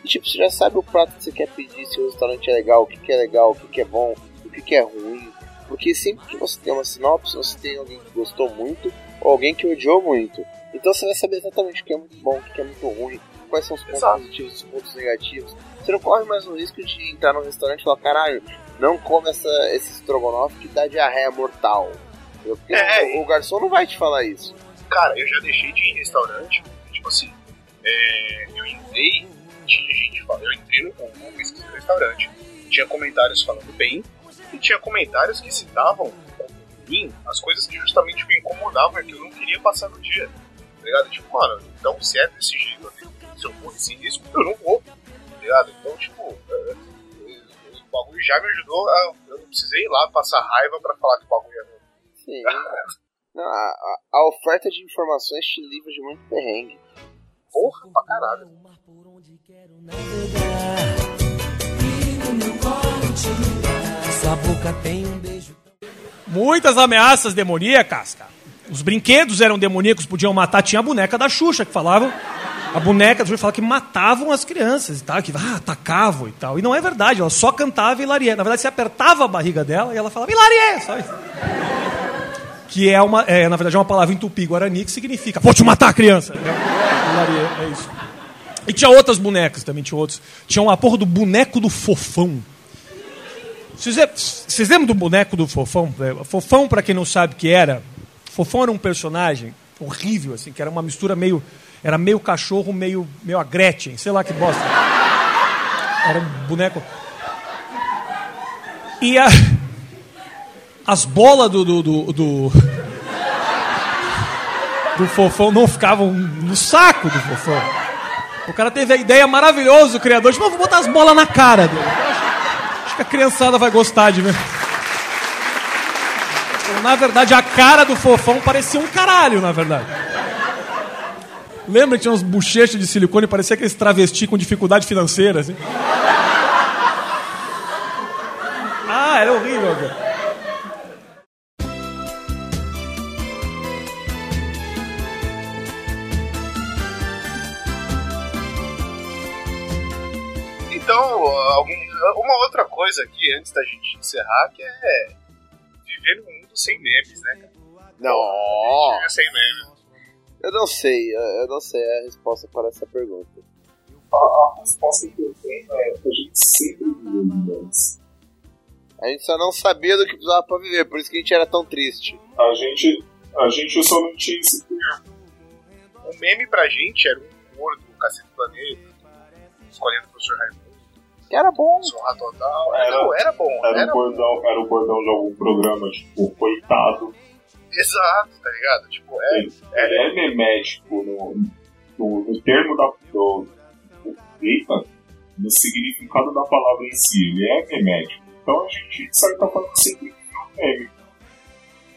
Speaker 1: e tipo, você já sabe o prato que você quer pedir, se o restaurante é legal, o que, que é legal, o que, que é bom, o que, que é ruim. Porque sempre que você tem uma sinopse, você tem alguém que gostou muito ou alguém que odiou muito. Então você vai saber exatamente o que é muito bom, o que é muito ruim, quais são os pontos
Speaker 2: Exato.
Speaker 1: positivos e os pontos negativos. Você não corre mais o risco de entrar num restaurante e falar, caralho, não come essa, esse estrogonofe que dá diarreia mortal. Porque
Speaker 2: É,
Speaker 1: o, o garçom não vai te falar isso.
Speaker 2: Cara, eu já deixei de ir em restaurante, tipo assim, é, eu entrei, tinha gente falando, eu entrei no Google, pesquisei no restaurante, tinha comentários falando bem, e tinha comentários que citavam ruim as coisas que justamente me incomodavam e que eu não queria passar no dia. Tá ligado? Tipo, mano, então se é desse jeito, eu se eu for esse risco, eu não vou. Tá ligado? Então, tipo, é, o bagulho já me ajudou a. Eu não precisei ir lá passar raiva pra falar que o bagulho é ruim.
Speaker 1: Sim. Não, a, a- oferta de informações te livra de muito perrengue.
Speaker 2: Porra, pra caralho.
Speaker 8: Por onde quero boca tem um beijo.
Speaker 7: Muitas ameaças demoníacas, cara. Os brinquedos eram demoníacos, podiam matar. Tinha a boneca da Xuxa que falavam. A boneca Xuxa falava que matavam as crianças e tal, que ah, atacavam e tal. E não é verdade, ela só cantava Hilarie. Na verdade, você apertava a barriga dela e ela falava Hilarie! Só isso. Que é, uma, é, na verdade, é uma palavra em tupi-guarani que significa vou te matar, criança. É, Hilarie, é isso. E tinha outras bonecas também, tinha outros. Tinha uma porra do boneco do fofão. Vocês, vocês lembram do boneco do Fofão? É, Fofão, pra quem não sabe o que era, Fofão era um personagem horrível, assim, que era uma mistura meio. Era meio cachorro, meio, meio a Gretchen, sei lá que bosta. Era um boneco. E a, as bolas do, do, do, do, do Fofão não ficavam no saco do Fofão. O cara teve a ideia maravilhosa, o criador, tipo, "Ah, vou botar as bolas na cara dele. Acho que a criançada vai gostar de ver. Então, na verdade, a cara do fofão parecia um caralho, na verdade. Lembra que tinha uns bochechas de silicone, parecia aqueles travesti com dificuldade financeira, assim? Ah, era horrível.
Speaker 2: Uma outra coisa aqui, antes da gente encerrar, que é viver num mundo sem memes, né, cara?
Speaker 1: Não,
Speaker 2: Viver sem memes.
Speaker 1: eu não sei, eu não sei a resposta para essa pergunta.
Speaker 3: A, a resposta que eu tenho é que a gente sempre viveu mudança.
Speaker 1: A gente só não sabia do que precisava pra viver, por isso que a gente era tão triste.
Speaker 3: A gente, a gente só não tinha esse termo.
Speaker 2: O meme pra gente era um humor do Cacete do Planeta, escolhendo o professor Raimundo,
Speaker 1: era bom.
Speaker 2: Zorra Total.
Speaker 3: Era-
Speaker 2: Não, era bom,
Speaker 3: Era,
Speaker 2: era
Speaker 3: o bordão, era o bordão de algum programa, tipo, coitado.
Speaker 2: Exato, tá ligado? Tipo, é,
Speaker 3: Ele é memético no, no, no termo da. Do, do, eita, no significado da palavra em si. Ele é memético. Então a gente, de certa forma, sempre um meme.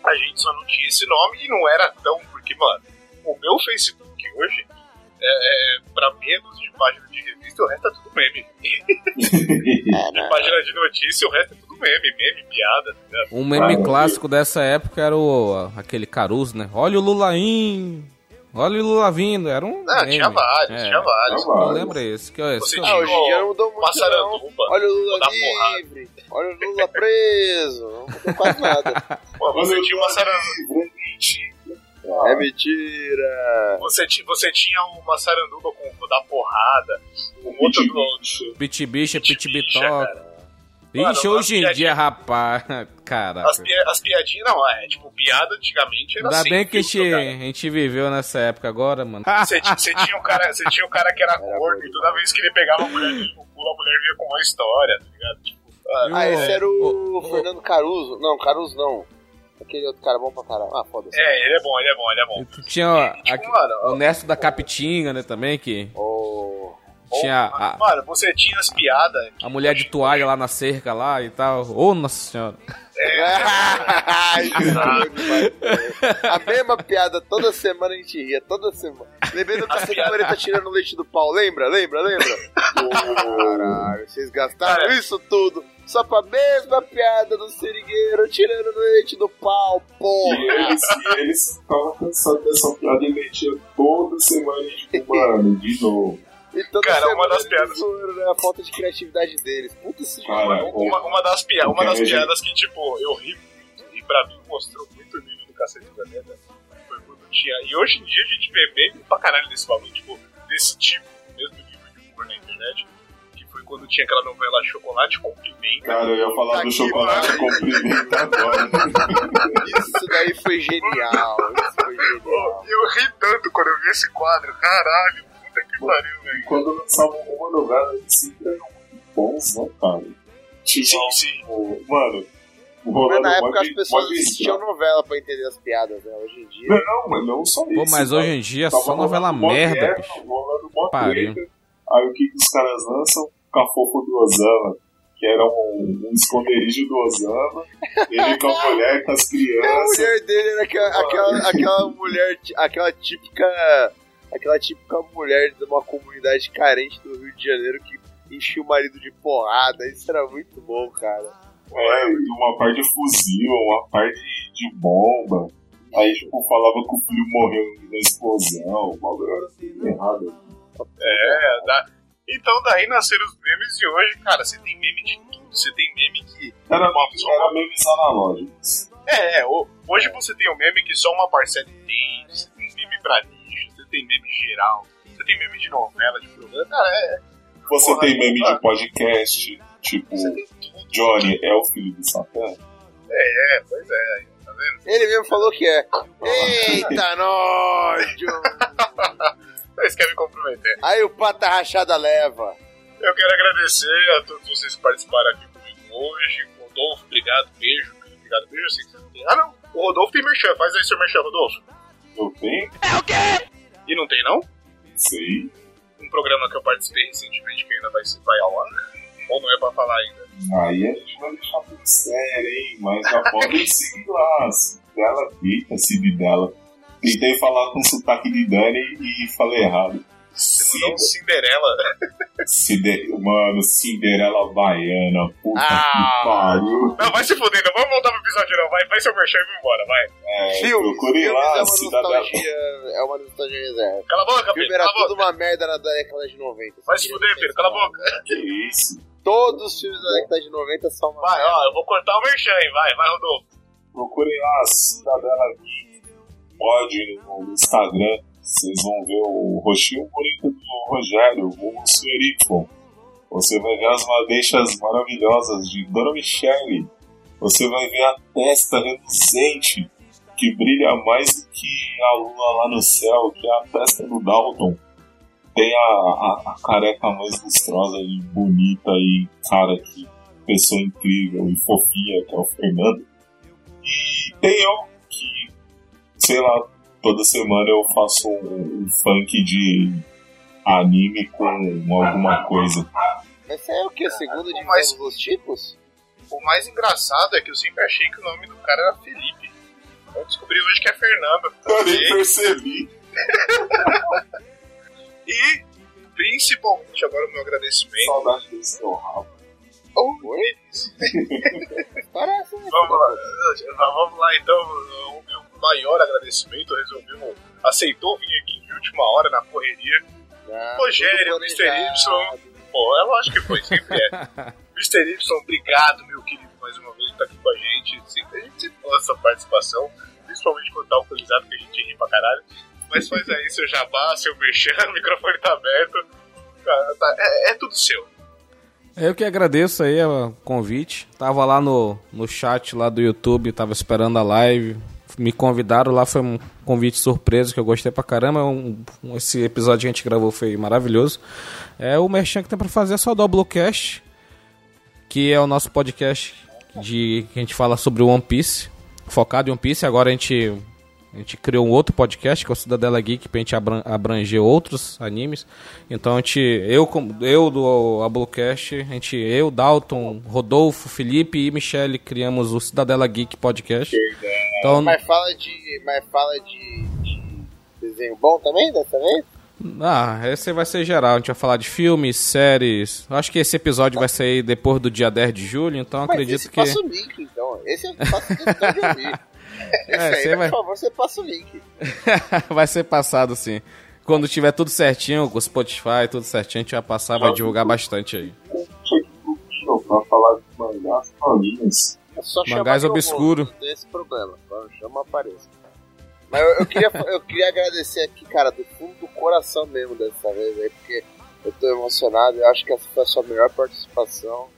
Speaker 2: a gente só não tinha esse nome e não era tão. Porque, mano, o meu Facebook hoje é, é pra menos de página de revista, o resto é tudo meme. De página de notícia, o resto é tudo meme, meme, piada, ligado?
Speaker 4: Um meme
Speaker 3: Ah,
Speaker 4: clássico dessa época era o aquele Caruso, né? Olha o Lulaim! Olha o Lula vindo! Era um.
Speaker 2: Ah, tinha vários,
Speaker 4: É.
Speaker 2: tinha vários.
Speaker 4: Eu
Speaker 3: vários.
Speaker 4: lembro esse. Que, esse eu-
Speaker 2: tinha
Speaker 1: Ah, hoje em dia não mudou muito, não.
Speaker 2: Massaranduba.
Speaker 1: Olha o Lula livre, olha o Lula preso, não mudou quase nada.
Speaker 2: Pô, você tinha uma
Speaker 1: É mentira.
Speaker 2: Você, você tinha uma Saranduba com o da porrada, um outro do.
Speaker 4: Pit bicha, pit
Speaker 2: Pit bicha,
Speaker 4: bitoca.
Speaker 2: cara.
Speaker 4: Ixi,
Speaker 2: Mano,
Speaker 4: hoje em dia, rapaz. Caraca.
Speaker 2: As, pi- as piadinhas, não, é, tipo, piada antigamente era
Speaker 4: Ainda
Speaker 2: assim.
Speaker 4: bem que a gente,
Speaker 2: cara.
Speaker 4: a gente viveu nessa época agora, mano.
Speaker 2: Você, ti- você tinha um cara, você tinha um cara que era gordo e toda vez que ele pegava a mulher culo, a mulher vinha com uma história, tá ligado? Tipo, ah,
Speaker 1: esse era o,
Speaker 4: o- o-
Speaker 1: Fernando Caruso. Não, Caruso não. Aquele outro cara bom pra caralho. Ah, foda-se.
Speaker 2: é, ele é bom, ele é bom, ele é bom.
Speaker 4: Tinha
Speaker 2: Tipo,
Speaker 4: aqui-
Speaker 2: mano,
Speaker 4: o Nesto da Capitinga, né, também, que
Speaker 1: Oh.
Speaker 4: tinha
Speaker 2: Ou-
Speaker 4: a,
Speaker 2: Mano, você tinha as piadas.
Speaker 4: a mulher de toalha lá na cerca lá e tal. Ô, nossa senhora.
Speaker 1: Ai, Jesus, a mesma piada toda semana a gente ria, toda semana. Lembrei do cacete quando ele tá tirando leite do pau, lembra? Lembra? Lembra? Caralho, vocês gastaram
Speaker 2: Cara.
Speaker 1: isso tudo só pra mesma piada do seringueiro tirando leite do pau, porra.
Speaker 3: E eles, e eles cansados dessa piada e metiam toda semana, e, tipo, mano, de novo.
Speaker 1: E toda
Speaker 2: Cara, uma das piadas-
Speaker 1: né, a falta de criatividade deles. Puta esse
Speaker 3: Cara,
Speaker 1: jogo.
Speaker 2: Uma, uma das, pia uma das piadas que, tipo, eu ri muito e pra mim mostrou muito o nível do Cacete do Planeta foi quando tinha. E hoje em dia a gente vê meme pra caralho desse bagulho, tipo, desse tipo, mesmo nível de humor na internet, quando tinha aquela novela Chocolate com Pimenta.
Speaker 3: Cara, eu ia falar do
Speaker 1: que
Speaker 3: chocolate
Speaker 1: pariu.
Speaker 3: com pimenta agora.
Speaker 1: Isso daí foi genial. Isso foi genial.
Speaker 2: E eu ri tanto quando eu vi esse quadro, caralho, puta que pariu, velho.
Speaker 3: Quando lançavam uma novela, eles sempre eram muito bons, né, cara?
Speaker 2: Sim, sim.
Speaker 3: o- Mano, o
Speaker 1: Mas
Speaker 3: Rolando
Speaker 1: na época as pessoas assistiam novela pra entender as piadas, né? Hoje em dia.
Speaker 3: Não, mas não só isso.
Speaker 4: Pô, mas
Speaker 3: cara.
Speaker 4: hoje em dia é só novela merda,
Speaker 3: guerra,
Speaker 4: bicho.
Speaker 3: rolando
Speaker 4: Pariu.
Speaker 3: Aí o que, que os caras lançam? Cafofo do Osama. Que era um, um esconderijo do Osama. Ele com a mulher, com as
Speaker 1: A
Speaker 3: crianças.
Speaker 1: mulher dele era aquela, aquela, aquela mulher, aquela típica. Aquela típica mulher de uma comunidade carente do Rio de Janeiro que enchia o marido de porrada. Isso era muito bom, cara.
Speaker 3: É, uma parte de fuzil, uma parte de, de bomba. Aí, tipo, falava que o filho morreu na explosão. O bagulho era tudo errado.
Speaker 2: É, da... então daí nasceram os memes e hoje, cara, você tem meme de tudo. Você tem meme que.
Speaker 3: Era,
Speaker 2: uma, só
Speaker 3: era
Speaker 2: uma-
Speaker 3: memes analógicos.
Speaker 2: É, é, ho- hoje você tem um meme que só uma parcela entende, você tem meme pra nicho, você tem meme geral, você tem meme de novela, de programa, cara, é.
Speaker 3: Você
Speaker 2: Porra,
Speaker 3: tem meme de podcast, tipo,
Speaker 2: Você tem tudo.
Speaker 3: Johnny é o filho de Satã.
Speaker 2: É, é, pois é, tá vendo?
Speaker 1: Ele mesmo falou que é. Eita, nojo!
Speaker 2: Vocês querem me comprometer.
Speaker 1: Aí o pata rachada leva.
Speaker 2: Eu quero agradecer a todos vocês que participaram aqui comigo hoje. Rodolfo, obrigado, beijo. Obrigado, beijo. Não tem. Ah, não. O Rodolfo tem merchan. Faz aí seu merchan, Rodolfo.
Speaker 3: Eu tenho?
Speaker 2: E não tem, não?
Speaker 3: Sei.
Speaker 2: Um programa que eu participei recentemente que ainda vai, ser- vai ao ar. Ou não é pra falar ainda?
Speaker 3: Aí a gente vai deixar tudo sério, hein? Mas já podem seguir lá. Dela, eita, Cid dela. Tentei falar com sotaque de Dani e falei errado.
Speaker 2: Um Cinderela.
Speaker 3: Cide... Mano, Cinderela Baiana, puta
Speaker 1: Ah.
Speaker 3: que pariu.
Speaker 2: Não, vai se fuder, não vamos voltar pro episódio não. Vai, vai seu merchan e vamos embora, vai.
Speaker 3: É,
Speaker 1: Filmes,
Speaker 3: procure lá,
Speaker 1: é uma
Speaker 3: Cidadela.
Speaker 1: nostalgia. É uma nostalgia reserva.
Speaker 2: Cala a boca,
Speaker 1: Filme
Speaker 2: Pedro,
Speaker 1: era tudo
Speaker 2: boca.
Speaker 1: uma merda na década de 90.
Speaker 2: Vai se fuder, Pedro, cala a boca.
Speaker 3: Que isso?
Speaker 1: Todos os filmes da década de 90 são uma
Speaker 2: Vai,
Speaker 1: merda.
Speaker 2: ó, eu vou cortar o merchan, vai, vai, Rodolfo.
Speaker 3: Procurem lá, Cidadela Geek. Pode no Instagram. Vocês vão ver o rostinho bonito do Rogério, o. Y. Você vai ver as madeixas maravilhosas de Dona Michele. Você vai ver a testa reluzente que brilha mais do que a lua lá no céu, que é a testa do Dalton. Tem a, a, a careca mais lustrosa e bonita e, cara, que pessoa incrível e fofinha, que é o Fernando. E tem eu, que, sei lá, toda semana eu faço um, um funk de anime com alguma coisa.
Speaker 1: Mas é o que? Segunda de
Speaker 2: Mas-
Speaker 1: todos os tipos?
Speaker 2: O mais engraçado é que eu sempre achei que o nome do cara era Felipe. Eu descobri hoje que é Fernando.
Speaker 3: Eu nem
Speaker 2: E-
Speaker 3: percebi.
Speaker 2: E, principalmente, agora o meu agradecimento.
Speaker 3: Saudade desse seu rabo.
Speaker 1: Oi? Parece, né?
Speaker 2: Vamos lá, vamos lá então. Maior agradecimento resolveu, aceitou vir aqui de última hora na correria.
Speaker 1: Ah,
Speaker 2: Rogério, Mr. Y. Pô, é lógico que foi, sempre é. Mr. Y, obrigado, meu querido, mais uma vez, por estar aqui com a gente. Sempre, a gente sempre gosta dessa participação, principalmente quando tá alcoolizado, que a gente ri pra caralho. Mas faz aí seu jabá, seu merchan, o microfone tá aberto. Cara, tá- é, é tudo seu.
Speaker 4: Eu que agradeço aí o convite. Tava lá no, no chat lá do YouTube, tava esperando a live. Me convidaram lá, foi um convite surpresa que eu gostei pra caramba. Um- um- esse episódio que a gente gravou foi maravilhoso. É o merchan que tem pra fazer é só o Doublecast, que é o nosso podcast de que a gente fala sobre One Piece, focado em One Piece. Agora a gente a gente criou um outro podcast que é o Cidadela Geek pra gente abran- abranger outros animes. Então a gente, eu, como- eu do Ablocast, a gente, eu, Dalton, Rodolfo, Felipe e Michele criamos o Cidadela Geek Podcast. Então,
Speaker 1: Mas fala de. Mas fala de, de desenho bom também dessa vez?
Speaker 4: ah, esse vai ser geral. A gente vai falar de filmes, séries. Acho que esse episódio vai sair depois do dia 10 de julho, então
Speaker 1: Mas
Speaker 4: acredito
Speaker 1: esse
Speaker 4: que.
Speaker 1: passa o link, então. Esse eu faço questão de ouvir. Esse
Speaker 4: É,
Speaker 1: aí, por
Speaker 4: vai-
Speaker 1: favor, você passa o link.
Speaker 4: vai ser passado sim. Quando tiver tudo certinho, com o Spotify, tudo certinho, a gente vai passar, vai divulgar bastante aí.
Speaker 3: Pra falar de mangás falinhas.
Speaker 1: É só
Speaker 4: Mangás obscuro.
Speaker 1: vou, Não tem esse problema. Chama apareça. Mas eu, eu queria, eu queria agradecer aqui, cara, do fundo do coração mesmo dessa vez aí, porque eu tô emocionado. Eu acho que essa foi a sua melhor participação.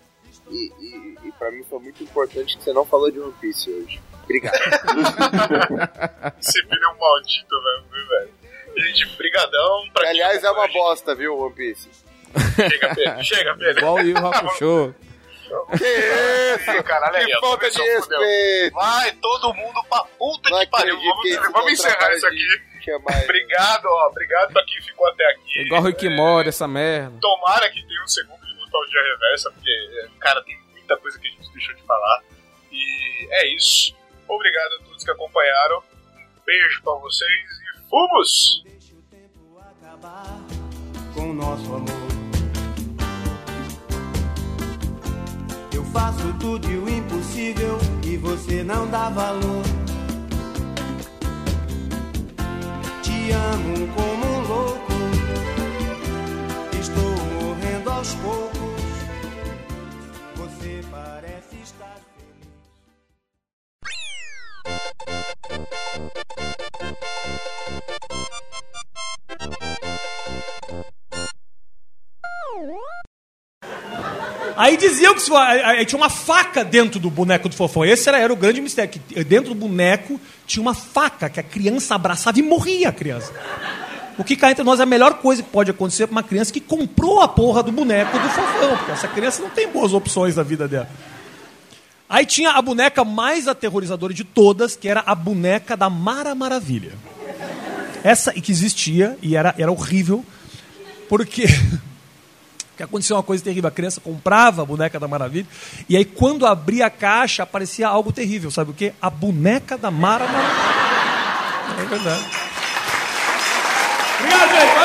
Speaker 1: E, e, e pra mim foi muito importante que você não falou de One Piece hoje. Obrigado.
Speaker 2: Esse filho é um maldito mesmo, viu, velho? Gente, brigadão. Pra quem
Speaker 1: Aliás, é uma bosta, viu, One Piece?
Speaker 2: Chega, Pedro. Chega, Pedro.
Speaker 4: Igual o Yu Hakusho.
Speaker 1: Que isso?
Speaker 2: Ih, caralho, aí,
Speaker 1: Que falta de respeito!
Speaker 2: Vai todo mundo pra puta
Speaker 1: Não
Speaker 2: que pariu. Vamos, vamos encerrar isso aqui.
Speaker 1: de chamar-
Speaker 2: Obrigado, ó. Obrigado pra quem ficou até aqui.
Speaker 4: Igual o Rick
Speaker 2: É,
Speaker 4: Mori, essa merda.
Speaker 2: Tomara que tenha um segundo de nostalgia reversa, porque, é, cara, tem muita coisa que a gente deixou de falar. E é isso. Obrigado a todos que acompanharam. Um beijo pra vocês e fomos!
Speaker 6: com o nosso amor. faço tudo e o impossível e você não dá valor. Te amo como um louco, estou morrendo aos poucos.
Speaker 7: Aí diziam que tinha uma faca dentro do boneco do fofão. Esse era, era o grande mistério. Que dentro do boneco tinha uma faca que a criança abraçava e morria a criança. O que cá entre nós é a melhor coisa que pode acontecer para uma criança que comprou a porra do boneco do fofão. Porque essa criança não tem boas opções na vida dela. Aí tinha a boneca mais aterrorizadora de todas, que era a boneca da Mara Maravilha. Essa que existia e era, era horrível, porque que aconteceu uma coisa terrível. A criança comprava a boneca da Maravilha e aí quando abria a caixa aparecia algo terrível. Sabe o quê? A boneca da Mara Maravilha. É verdade. Obrigado, gente.